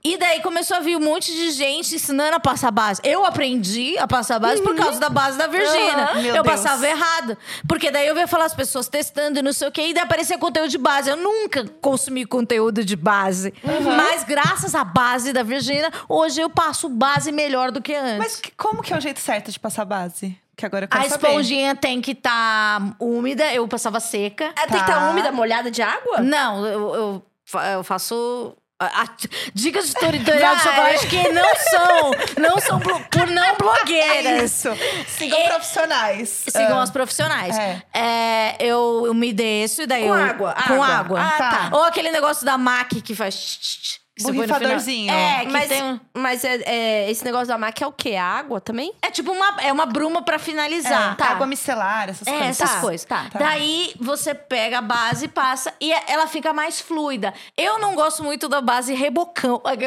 E daí começou a vir um monte de gente ensinando a passar base. Eu aprendi a passar base por causa da base da Virgínia.
Meu
eu
Deus.
passava errado. Porque daí eu via falar as pessoas testando e não sei o quê, e daí aparecia conteúdo de base. Eu nunca consumi conteúdo de base. Mas graças à base da Virgínia, hoje eu passo base melhor do que antes.
Mas que- como que é o jeito certo de passar base? Que agora eu quero
A
saber.
esponjinha tem que estar úmida, eu passava seca.
É, tem que estar
Tá.
úmida, molhada de água?
Não, eu, eu, fa- eu faço. a- a- dicas de tutorial de
Vai.
chocolate que não são, não são blo- por não
É
blogueiras.
isso. Sigam
E-
profissionais.
Sigam
Ah.
as profissionais.
É.
É, eu, eu me desço e daí
Com
eu-
água,
Com
água.
água.
Ah,
tá.
Ou aquele negócio da MAC que faz. tch, tch, tch,
Borrifadorzinho.
É, que
mas
tem um-
mas é, é- esse negócio da máquina é o quê? A água também?
É tipo uma, é uma bruma pra finalizar.
É, Água micelar, essas
É,
coisas.
essas
Tá,
coisas.
tá.
Tá.
Daí você pega a base, passa e é, ela fica mais fluida. Eu não gosto muito da base rebocão. e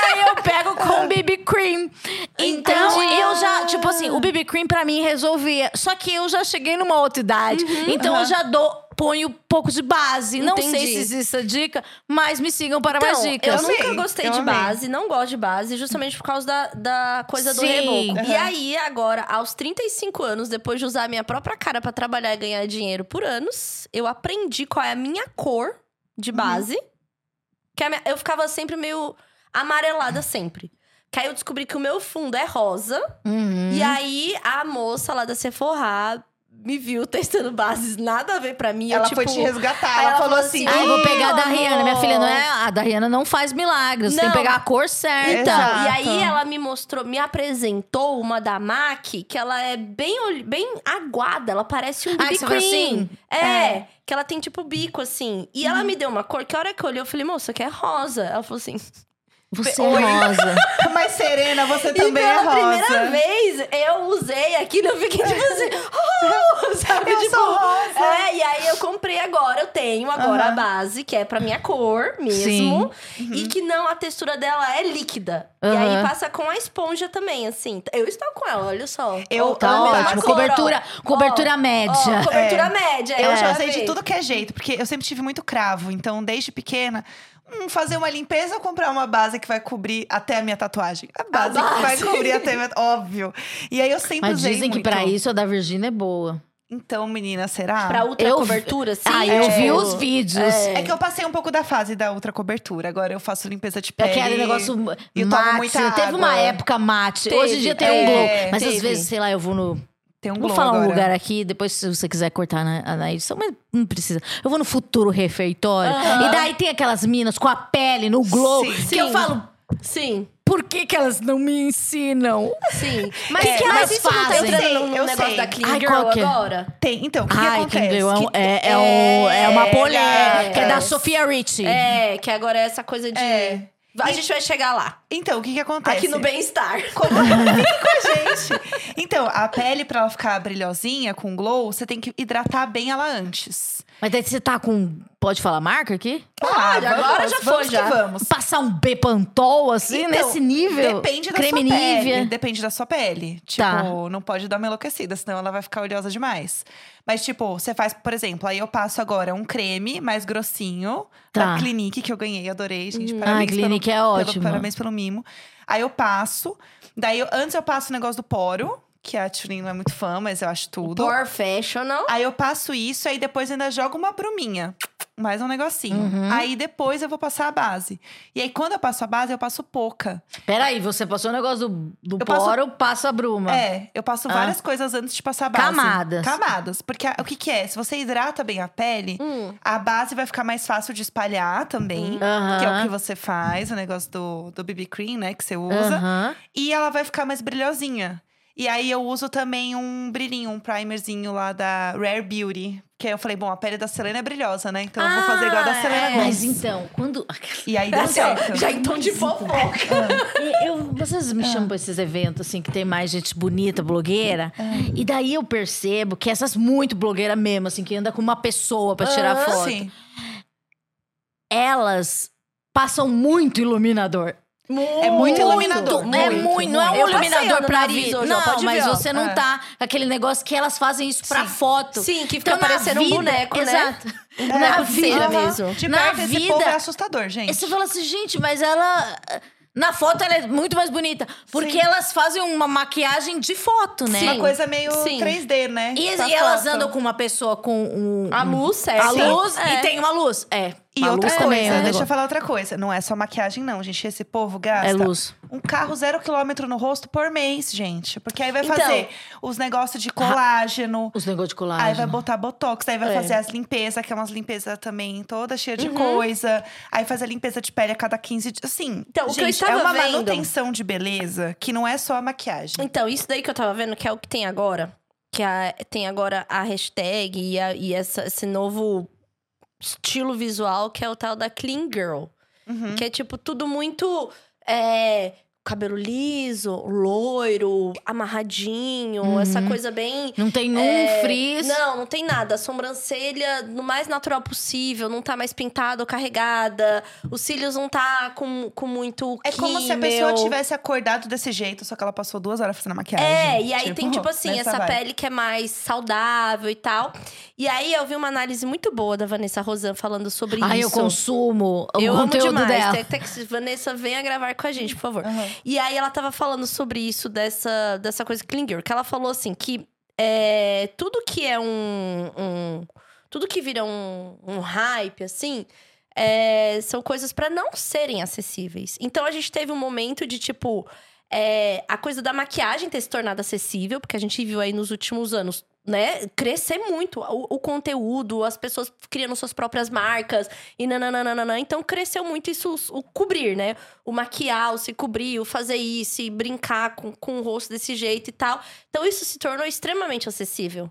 daí eu pego com BB cream. Então
Entendi.
eu já, tipo assim, o BB cream pra mim resolvia. Só que eu já cheguei numa outra idade. Então eu já dou. Ponho um pouco de base. Não sei se existe essa dica, mas me sigam para mais
Então,
dicas.
eu nunca gostei
eu
de
amei.
base, não gosto de base, justamente por causa da, da coisa do
Sim.
reboco. E
Aham.
aí, agora, aos 35 anos, depois de usar a minha própria cara pra trabalhar e ganhar dinheiro por anos, eu aprendi qual é a minha cor de base. Que a minha- eu ficava sempre meio amarelada sempre. Que aí eu descobri que o meu fundo é rosa.
Uhum.
E aí a moça lá da Sephora me viu testando bases, nada a ver pra mim. eu,
Ela
tipo,
foi te resgatar. Ela,
ela
falou assim:
assim,
Ah, eu vou pegar a da. Rihanna. Minha filha não é. A da Rihanna não faz milagres. Tem que
Não.
pegar a cor certa.
Exato.
e aí ela me mostrou, me apresentou uma da MAC, que ela é bem, bem aguada, ela parece um
Ah,
BB cream.
assim?
É,
É.
que ela tem tipo bico assim. E ela me deu uma cor que a hora que eu olhei, eu falei, moça, que é rosa. Ela falou assim.
Você
Oi.
é rosa.
Mas Serena, você também é
pela primeira
rosa.
vez eu usei aquilo, eu fiquei tipo assim, oh, sabe?
Eu
tipo,
rosa.
É, e aí eu comprei agora, eu tenho agora
Aham.
a base, que é pra minha cor mesmo. E que não, a textura dela é líquida. E aí passa com a esponja também, assim. Eu estou com ela, olha só.
Eu
Ó,
Tá ótimo.
cor, ó.
Cobertura, cobertura
Ó,
média.
Ó, cobertura
É.
média.
Eu
é,
já usei de tudo que é jeito, porque eu sempre tive muito cravo. Então, desde pequena, hum, fazer uma limpeza ou comprar uma base que vai cobrir até a minha tatuagem? A base, que vai
base.
cobrir até a minha. Óbvio. E aí eu sempre
Mas dizem que
muito.
pra isso a da Virgínia é boa.
Então, menina, será?
Pra ultra
Eu-
cobertura, sim.
ah, eu
é.
vi os vídeos.
É que eu passei um pouco da fase da ultra cobertura. Agora eu faço limpeza de pele.
Aquele negócio
e eu tomo
mate.
muita
Teve uma
água.
época mate.
Teve,
Hoje em dia tem um
é,
glow. Mas às
teve.
vezes, sei lá, eu vou no.
Tem um
Vou falar um
agora.
lugar aqui, depois se você quiser cortar na, na edição, mas não precisa. Eu vou no futuro refeitório. E daí tem aquelas minas com a pele no glow.
Sim.
que eu
Sim.
falo,
Sim,
por que, que elas não me ensinam?
sim. Mas
Que que
mas
elas
isso não tá
fazem?
entrando
Eu sei,
no
eu
negócio
sei.
da Clean
Ai,
Girl
que é?
agora?
Tem. Então, o que, que
Ai,
acontece?
Kindle, é, um-
Que-
é, é, um- é uma
É,
polêmica. É,
é.
da Sofia Richie.
É, que agora é essa coisa de. A gente vai chegar lá.
Então, o que, que acontece?
Aqui no bem-estar.
Como com a gente. Então, a pele, pra ela ficar brilhosinha, com glow, você tem que hidratar bem ela antes.
Mas daí você tá com. Pode falar marca aqui?
Pode,
Ah,
agora
vamos,
já
vamos
foi,
que
já.
vamos.
Passar um Bepantol, assim,
Então,
nesse nível?
Depende da
Creme
sua pele. Depende da sua pele. Tipo,
Tá.
não pode dar uma enlouquecida, senão ela vai ficar oleosa demais. Mas, tipo, você faz, por exemplo, aí eu passo agora um creme mais grossinho
Tá.
da Clinique, que eu ganhei, adorei, gente.
Hum.
Parabéns
Ah, Clinique
pelo,
é
pelo-
ótimo.
Parabéns pelo mimo. Aí eu passo. Daí, eu- antes eu passo o negócio do poro, que a Tulin não é muito fã, mas eu acho tudo.
Professional.
Aí eu passo isso, aí depois ainda jogo uma bruminha. Mais um negocinho.
Uhum.
Aí depois eu vou passar a base. E aí, quando eu passo a base, eu passo pouca.
Peraí, você passou o negócio do, do
Eu passo-
poro, passa a bruma.
É, eu passo
Ah.
várias coisas antes de passar a base.
Camadas.
Camadas. Porque a- o que, que é? Se você hidrata bem a pele,
Hum.
a base vai ficar mais fácil de espalhar também.
Aham.
Que é o que você faz, o negócio do, do BB Cream, né? Que você usa.
Aham.
E ela vai ficar mais brilhosinha. E aí eu uso também um brilhinho, um primerzinho lá da Rare Beauty. Que aí eu falei, bom, a pele da Selena é brilhosa, né? Então eu vou fazer igual a da
Ah,
Selena
é.
Mas então, quando.
E aí deu certo.
já em tom de fofoca.
Eu, vocês me chamam pra esses eventos, assim, que tem mais gente bonita, blogueira. E daí eu percebo que essas muito blogueiras mesmo, assim, que anda com uma pessoa pra tirar
Ah,
foto.
Sim.
Elas passam muito iluminador.
É muito iluminador,
É
muito,
muito, não é um
Eu
iluminador pra vida.
ó,
Não,
pode
mas
ver,
você não
É.
tá com aquele negócio que elas fazem isso pra
Sim.
foto.
Sim, que fica
Então,
parecendo um
vida-
boneco, né?
Exato.
Um
Na vida-
mesmo.
De
Na
perto, esse
vida-
povo é assustador, gente.
E você fala assim, gente, mas ela. Na foto ela é muito mais bonita. Porque
Sim.
elas fazem uma maquiagem de foto, né?
Sim.
Uma coisa meio
Sim.
3D, né?
E, e elas andam com uma pessoa com um.
A luz, certo?
a luz
É.
e tem uma luz. É.
E
uma
outra coisa,
também. é um
deixa eu falar outra coisa. Não é só maquiagem, não, gente. Esse povo gasta
É luz.
um carro zero quilômetro no rosto por mês, gente. Porque aí vai
Então-
fazer os negócios de colágeno.
Os negócios de colagem.
Aí vai botar botox, aí vai
É.
fazer as limpezas, que é umas limpezas também toda cheia de
Uhum.
coisa. Aí faz a limpeza de pele a cada 15 dias. Assim,
Então, o que eu
gente, é
estava
uma
vendo-
manutenção de beleza que não é só a maquiagem.
Então, isso daí que eu tava vendo, que é o que tem agora. Que a- tem agora a hashtag e, a- e essa- esse novo estilo visual, que é o tal da Clean Girl.
Uhum.
Que é, tipo, tudo muito... é, cabelo liso, loiro, amarradinho. Essa coisa bem...
Não tem um
é,
frizz.
Não, não tem nada. A sobrancelha no mais natural possível. Não tá mais pintada ou carregada. Os cílios não tá com, com muito
É como se a pessoa tivesse acordado desse jeito, só que ela passou duas horas fazendo maquiagem.
É, e aí tem, tipo assim, essa
vibe.
pele que é mais saudável e tal. E aí eu vi uma análise muito boa da Vanessa Rosan falando sobre
Ai,
isso.
eu consumo o
Eu amo
conteúdo
demais.
dela.
Até que Vanessa venha gravar com a gente, por favor.
Aham.
E aí ela tava falando sobre isso, dessa, dessa coisa girl. Que ela falou assim, que é, tudo que é um... um- tudo que vira um, um hype, assim... é, são coisas pra não serem acessíveis. Então a gente teve um momento de tipo. É, a coisa da maquiagem ter se tornado acessível, porque a gente viu aí nos últimos anos, né, crescer muito o, o conteúdo, as pessoas criando suas próprias marcas e nananana. Então cresceu muito isso, o cobrir, né? O maquiar, o se cobrir, o fazer isso, e brincar com, com o rosto desse jeito e tal. Então isso se tornou extremamente acessível.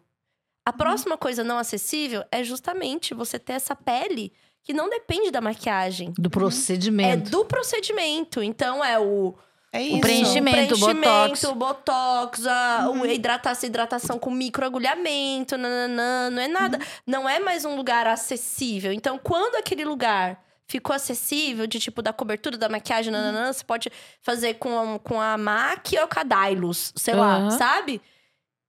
A próxima coisa não acessível é justamente você ter essa pele que não depende da maquiagem.
Do
É
procedimento.
do procedimento. Então é o
É isso.
preenchimento.
preenchimento,
botox.
botox, a o hidratação, hidratação com microagulhamento, nananã, não é nada. Não é mais um lugar acessível. Então, quando aquele lugar ficou acessível, de tipo, da cobertura, da maquiagem, nananã, você pode fazer com a, com a MAC ou com a Dylos, sei lá, sabe?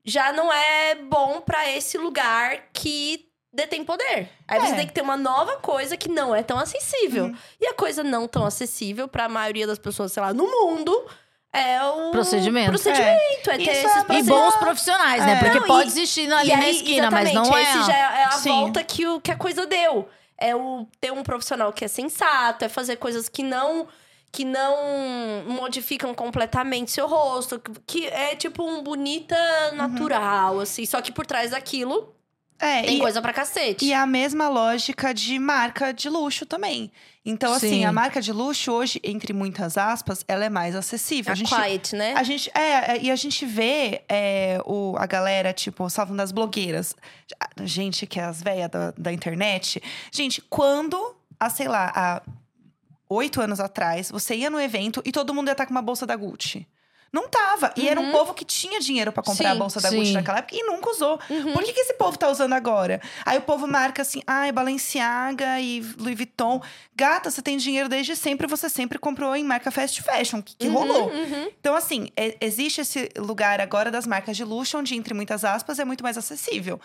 Já não é bom pra esse lugar que detém poder. Aí você
É.
tem que ter uma nova coisa que não é tão acessível. E a coisa não tão acessível pra maioria das pessoas, sei lá, no mundo, é o
Procedimento.
procedimento, é, ter
Isso
esses
é-
E bons profissionais, né?
É.
Porque
Não,
pode
e-
existir ali na
aí,
esquina, mas
exatamente,
não é.
esse já é a
Sim.
volta que, o, que a coisa deu. É o ter um profissional que é sensato, é fazer coisas que não que não modificam completamente seu rosto, que- que é tipo um bonita natural, assim, só que por trás daquilo
É,
tem
e,
coisa pra cacete.
e a mesma lógica de marca de luxo também. Então, assim,
Sim.
a marca de luxo hoje, entre muitas aspas, ela é mais acessível.
a,
A gente,
quiet, né?
a gente é, é, e a gente vê é, o, a galera, tipo, salvo das blogueiras. A Gente que é as velhas da, da internet. Gente, quando, há, sei lá, há oito anos atrás, você ia no evento e todo mundo ia estar com uma bolsa da Gucci. Não tava. E era um
Uhum.
povo que tinha dinheiro pra comprar
Sim,
a bolsa da
sim.
Gucci naquela época e nunca usou.
Uhum.
Por que, que esse povo tá usando agora? Aí o povo marca assim, ai, Balenciaga e Louis Vuitton. Gata, você tem dinheiro desde sempre, você sempre comprou em marca fast fashion, que, que
Uhum,
rolou.
uhum.
Então, assim, é- existe esse lugar agora das marcas de luxo, onde, entre muitas aspas, é muito mais acessível.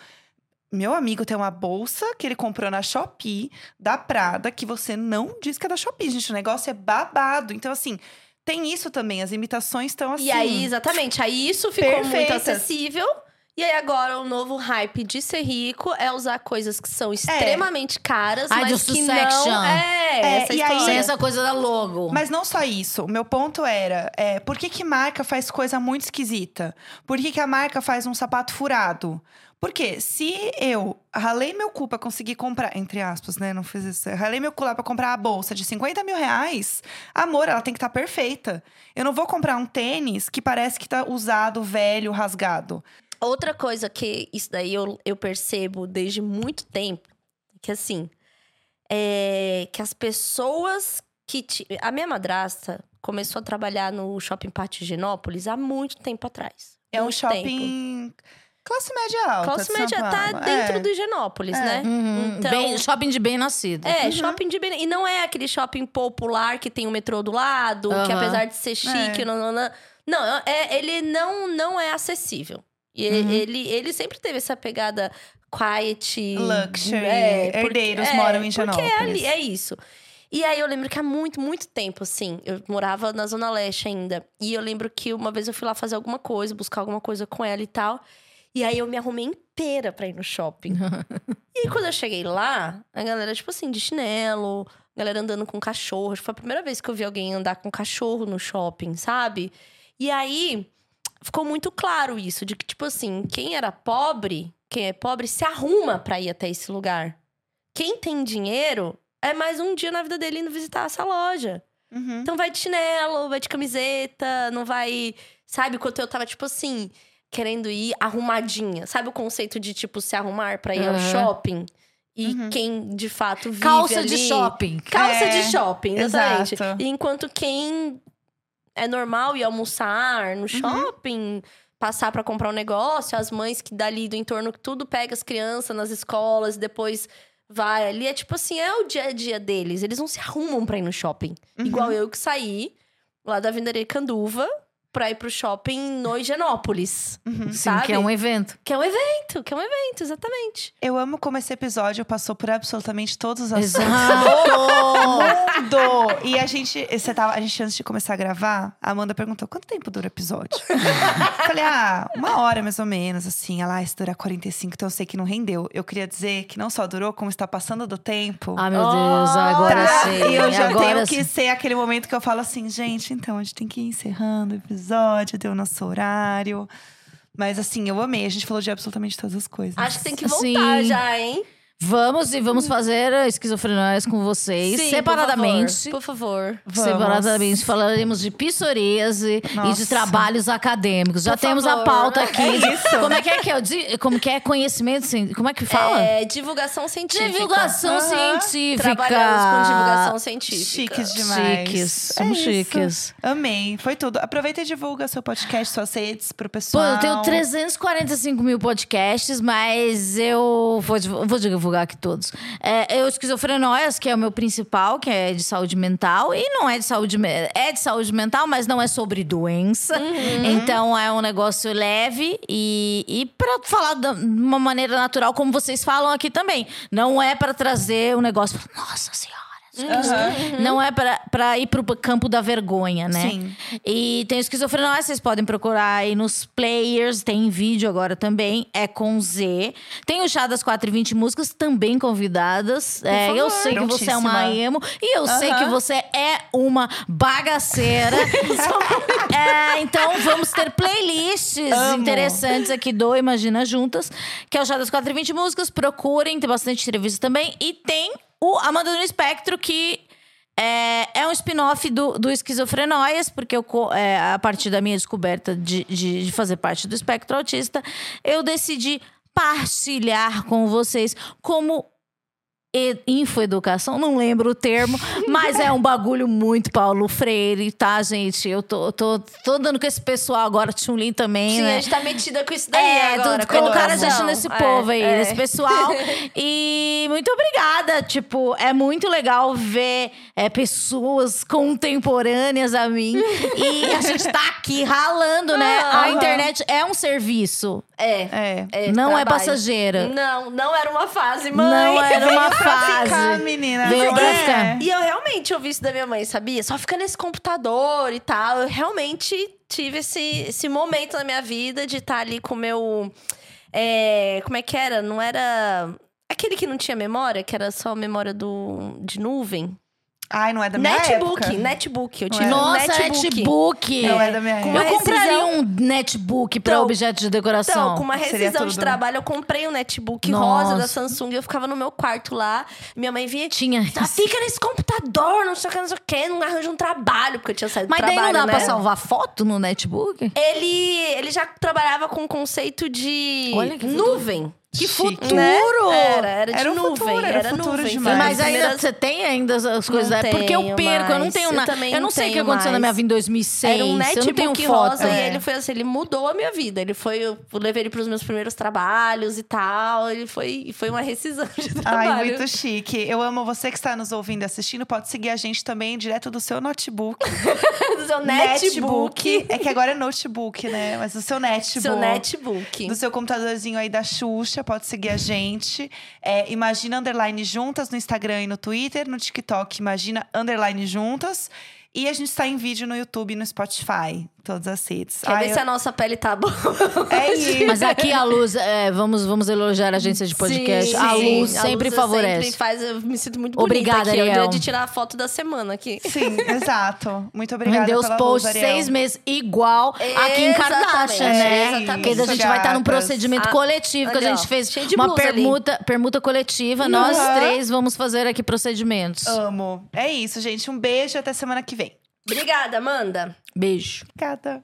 Meu amigo tem uma bolsa que ele comprou na Shopee, da Prada, que você não diz que é da Shopee, gente. O negócio é babado. Então, assim, tem isso também. As imitações estão assim.
E aí, exatamente, aí isso ficou muito
Perfeitas.
acessível. E aí agora o novo hype de ser rico é usar coisas que são extremamente caras,
Ai,
mas que
Succession.
não é,
É,
essa
e aí-
essa coisa da logo.
Mas não só isso. O meu ponto era: é, por que, que marca faz coisa muito esquisita? Por que, que a marca faz um sapato furado? Porque se eu ralei meu cu pra conseguir comprar, entre aspas, né? Não fiz isso. Eu ralei meu cu lá pra comprar a bolsa de 50 mil reais, amor, ela tem que estar perfeita. Eu não vou comprar um tênis que parece que tá usado, velho, rasgado.
Outra coisa que isso daí eu, eu percebo desde muito tempo, que assim, é que as pessoas que. ti- A minha madrasta começou a trabalhar no shopping Pátio Higienópolis há muito tempo atrás.
É um
Muito tempo.
Classe média alta.
Classe
de São
média tá
Paulo.
dentro
É.
do Higienópolis,
É.
né?
Uhum,
Então-
bem- shopping de bem nascido.
É, shopping de bem. E não é aquele shopping popular que tem o metrô do lado, que
Aham.
apesar de ser chique,
É.
não, não, não, não, é, ele não, não é acessível. E
Uhum.
ele, ele sempre teve essa pegada quiet.
Luxury,
porque-
herdeiros moram em
Porque é,
Higienópolis.
ali, é isso. E aí eu lembro que há muito, muito tempo, assim, eu morava na Zona Leste ainda. E eu lembro que uma vez eu fui lá fazer alguma coisa, buscar alguma coisa com ela e tal. E aí eu me arrumei inteira pra ir no shopping. e aí quando eu cheguei lá, a galera, tipo assim, de chinelo, a galera andando com cachorro. Acho que Foi a primeira vez que eu vi alguém andar com cachorro no shopping, sabe? E aí ficou muito claro isso, de que, tipo assim, quem era pobre, quem é pobre, se arruma pra ir até esse lugar. Quem tem dinheiro é mais um dia na vida dele indo visitar essa loja.
Uhum.
Então vai de chinelo, vai de camiseta, não vai. Sabe, quando eu tava, tipo assim, querendo ir arrumadinha. Sabe o conceito de, tipo, se arrumar pra ir ao
Aham.
shopping? E
Uhum.
quem de fato vive.
Calça de
ali-
shopping.
Calça
É,
de shopping, exatamente.
exato.
Enquanto quem é normal ir almoçar
Uhum.
no shopping, passar pra comprar um negócio, as mães que dali do entorno que tudo pega as crianças nas escolas, depois vai ali, é tipo assim, é o dia a dia deles. Eles não se arrumam pra ir no shopping.
Uhum.
Igual eu que saí lá da Avenida Canduva pra ir pro shopping no Higienópolis.
Sim,
sabe?
que é um evento.
Que é um evento, que é um evento, exatamente.
Eu amo como esse episódio passou por absolutamente todos os assuntos.
Exato!
Mundo! E a gente, você tava, a gente, antes de começar a gravar, a Amanda perguntou: quanto tempo dura o episódio? Falei, ah, uma hora mais ou menos, assim. Ela, ah, isso dura 45, então eu sei que não rendeu. Eu queria dizer que não só durou, como está passando do tempo.
ah, meu Deus, agora
Tá?
sim.
E eu já
agora
tenho
sim.
que ser aquele momento que eu falo assim, gente, então a gente tem que ir encerrando o episódio, deu o nosso horário. Mas assim, eu amei. A gente falou de absolutamente todas as coisas.
Acho que tem que
Sim.
voltar já, hein?
Vamos e vamos fazer esquizofrenóias com vocês
Sim,
separadamente.
Por favor. por favor.
Vamos.
Separadamente falaremos de psoríase e de trabalhos acadêmicos. Já
Por
temos a
favor.
pauta aqui.
É
de-
isso.
Como é que é que é? o Como que é conhecimento? Como é que fala?
É, divulgação científica.
Divulgação
Aham.
científica.
Trabalhamos com divulgação científica.
Chiques demais.
Chiques,
É
somos
isso.
chiques.
Amei, foi tudo. Aproveita e divulga seu podcast, suas redes pro
Pô,
pessoal.
eu tenho 345 mil podcasts, mas eu vou, vou divulgar aqui todos. É, eu Esquizofrenóias, que é o meu principal, que é de saúde mental. E não é de saúde... É de saúde mental, mas não é sobre doença. Então, é um negócio leve e, e pra falar da- de uma maneira natural, como vocês falam aqui também. Não é pra trazer um negócio... Nossa Senhora! Não é pra, pra ir pro campo da vergonha, né?
Sim.
E tem o esquizofrenóia, vocês podem procurar aí nos players, tem em vídeo agora também, é com Z. Tem o Chá das 4 e 20 músicas, também convidadas. É, eu sei que você é uma emo e eu sei que você é uma bagaceira. É, então vamos ter playlists
Amo.
interessantes aqui do Imagina Juntas, que é o Chá das 4 e 20 músicas. Procurem, tem bastante entrevista também. E tem o Amanda no Espectro, que é, é um spin-off do, do Esquizofrenóias, porque eu, é, a partir da minha descoberta de, de, de fazer parte do espectro autista, eu decidi partilhar com vocês como e- infoeducação, não lembro o termo, mas é um bagulho muito Paulo Freire, tá, gente? Eu tô, tô, tô dando com esse pessoal agora, Tchunlin também,
Sim,
né?
a gente tá metida com isso daí
É,
agora.
colocaram a gente nesse
É,
povo aí,
é.
nesse pessoal. E muito obrigada. Tipo, é muito legal ver é, pessoas contemporâneas a mim. e a gente tá aqui ralando, né? A internet é um serviço.
É.
É.
é
não é
trabalho.
passageira.
Não, não era uma fase, mãe.
Não era uma fase.
ficar, menina.
Veio
não
pra
é?
ficar.
E eu realmente ouvi isso da minha mãe, sabia? Só fica nesse computador e tal. Eu realmente tive esse, esse momento na minha vida de estar ali com o meu. é, como é que era? Não era. Aquele que não tinha memória, que era só memória do, de nuvem.
Ai, não é da minha
netbook,
época.
netbook. Eu
Não
tive
é?
um
Nossa,
netbook.
netbook.
Não é da minha época.
Eu compraria um netbook pra
Então-
objeto de decoração.
Então, com uma rescisão de
tudo.
trabalho, eu comprei um netbook
Nossa.
rosa da Samsung. Eu ficava no meu quarto lá. Minha mãe vinha.
Tinha.
"Ah, Fica nesse computador, não sei o que, não sei o que, não arranja um trabalho, porque eu tinha saído do
Mas daí
trabalho,
não dá
né?
pra salvar foto no netbook?
Ele, ele já trabalhava com o conceito de
Olha que
nuvem.
Que
Chique.
futuro!
Né? Era, era de
Era
nuvem.
futuro, era
era
futuro
nuvem.
demais.
Mas ainda
primeiras-
você tem ainda as- as coisas
Não
da Porque eu perco, eu não
mais.
tenho
Eu
nada.
também
Eu não
não
sei o que aconteceu na minha
mais.
vida em 2006.
Era um
eu
netbook rosa e
É.
ele foi assim, ele mudou a minha vida. Ele foi, eu levei ele pros meus primeiros trabalhos e tal. Ele foi, foi uma rescisão de trabalho.
Ai, muito chique. Eu amo você que está nos ouvindo e assistindo. Pode seguir a gente também direto do seu notebook.
Do seu netbook.
É que agora é notebook, né? Mas do seu netbook.
Seu netbook.
Do seu computadorzinho aí da Xuxa, pode seguir a gente. É, Imagina Underline Juntas no Instagram e no Twitter. No TikTok, Imagina Underline Juntas. E a gente está em vídeo no YouTube e no Spotify. Todas as redes.
Quer
Ai,
ver
eu-
se a nossa pele tá boa?
É isso.
Mas aqui a Luz, é, vamos, vamos elogiar a agência de podcast.
Sim,
a
sim.
Luz
A
sempre
Luz
favorece.
Sempre faz, eu me sinto muito bonita
Obrigada,
aqui. É
Ariel.
dia de tirar a foto da semana aqui.
Sim, exato. Muito obrigada
Rendeu os posts seis meses igual aqui em Kardashian, né?
exatamente.
Porque a gente vai estar num procedimento
Ah,
coletivo, que a gente fez
cheio de
uma
blusa ali.
permuta, permuta coletiva. Nós
Uhum.
três vamos fazer aqui procedimentos.
Amo. É isso, gente. Um beijo e até semana que vem.
Obrigada, Amanda.
Beijo.
Obrigada.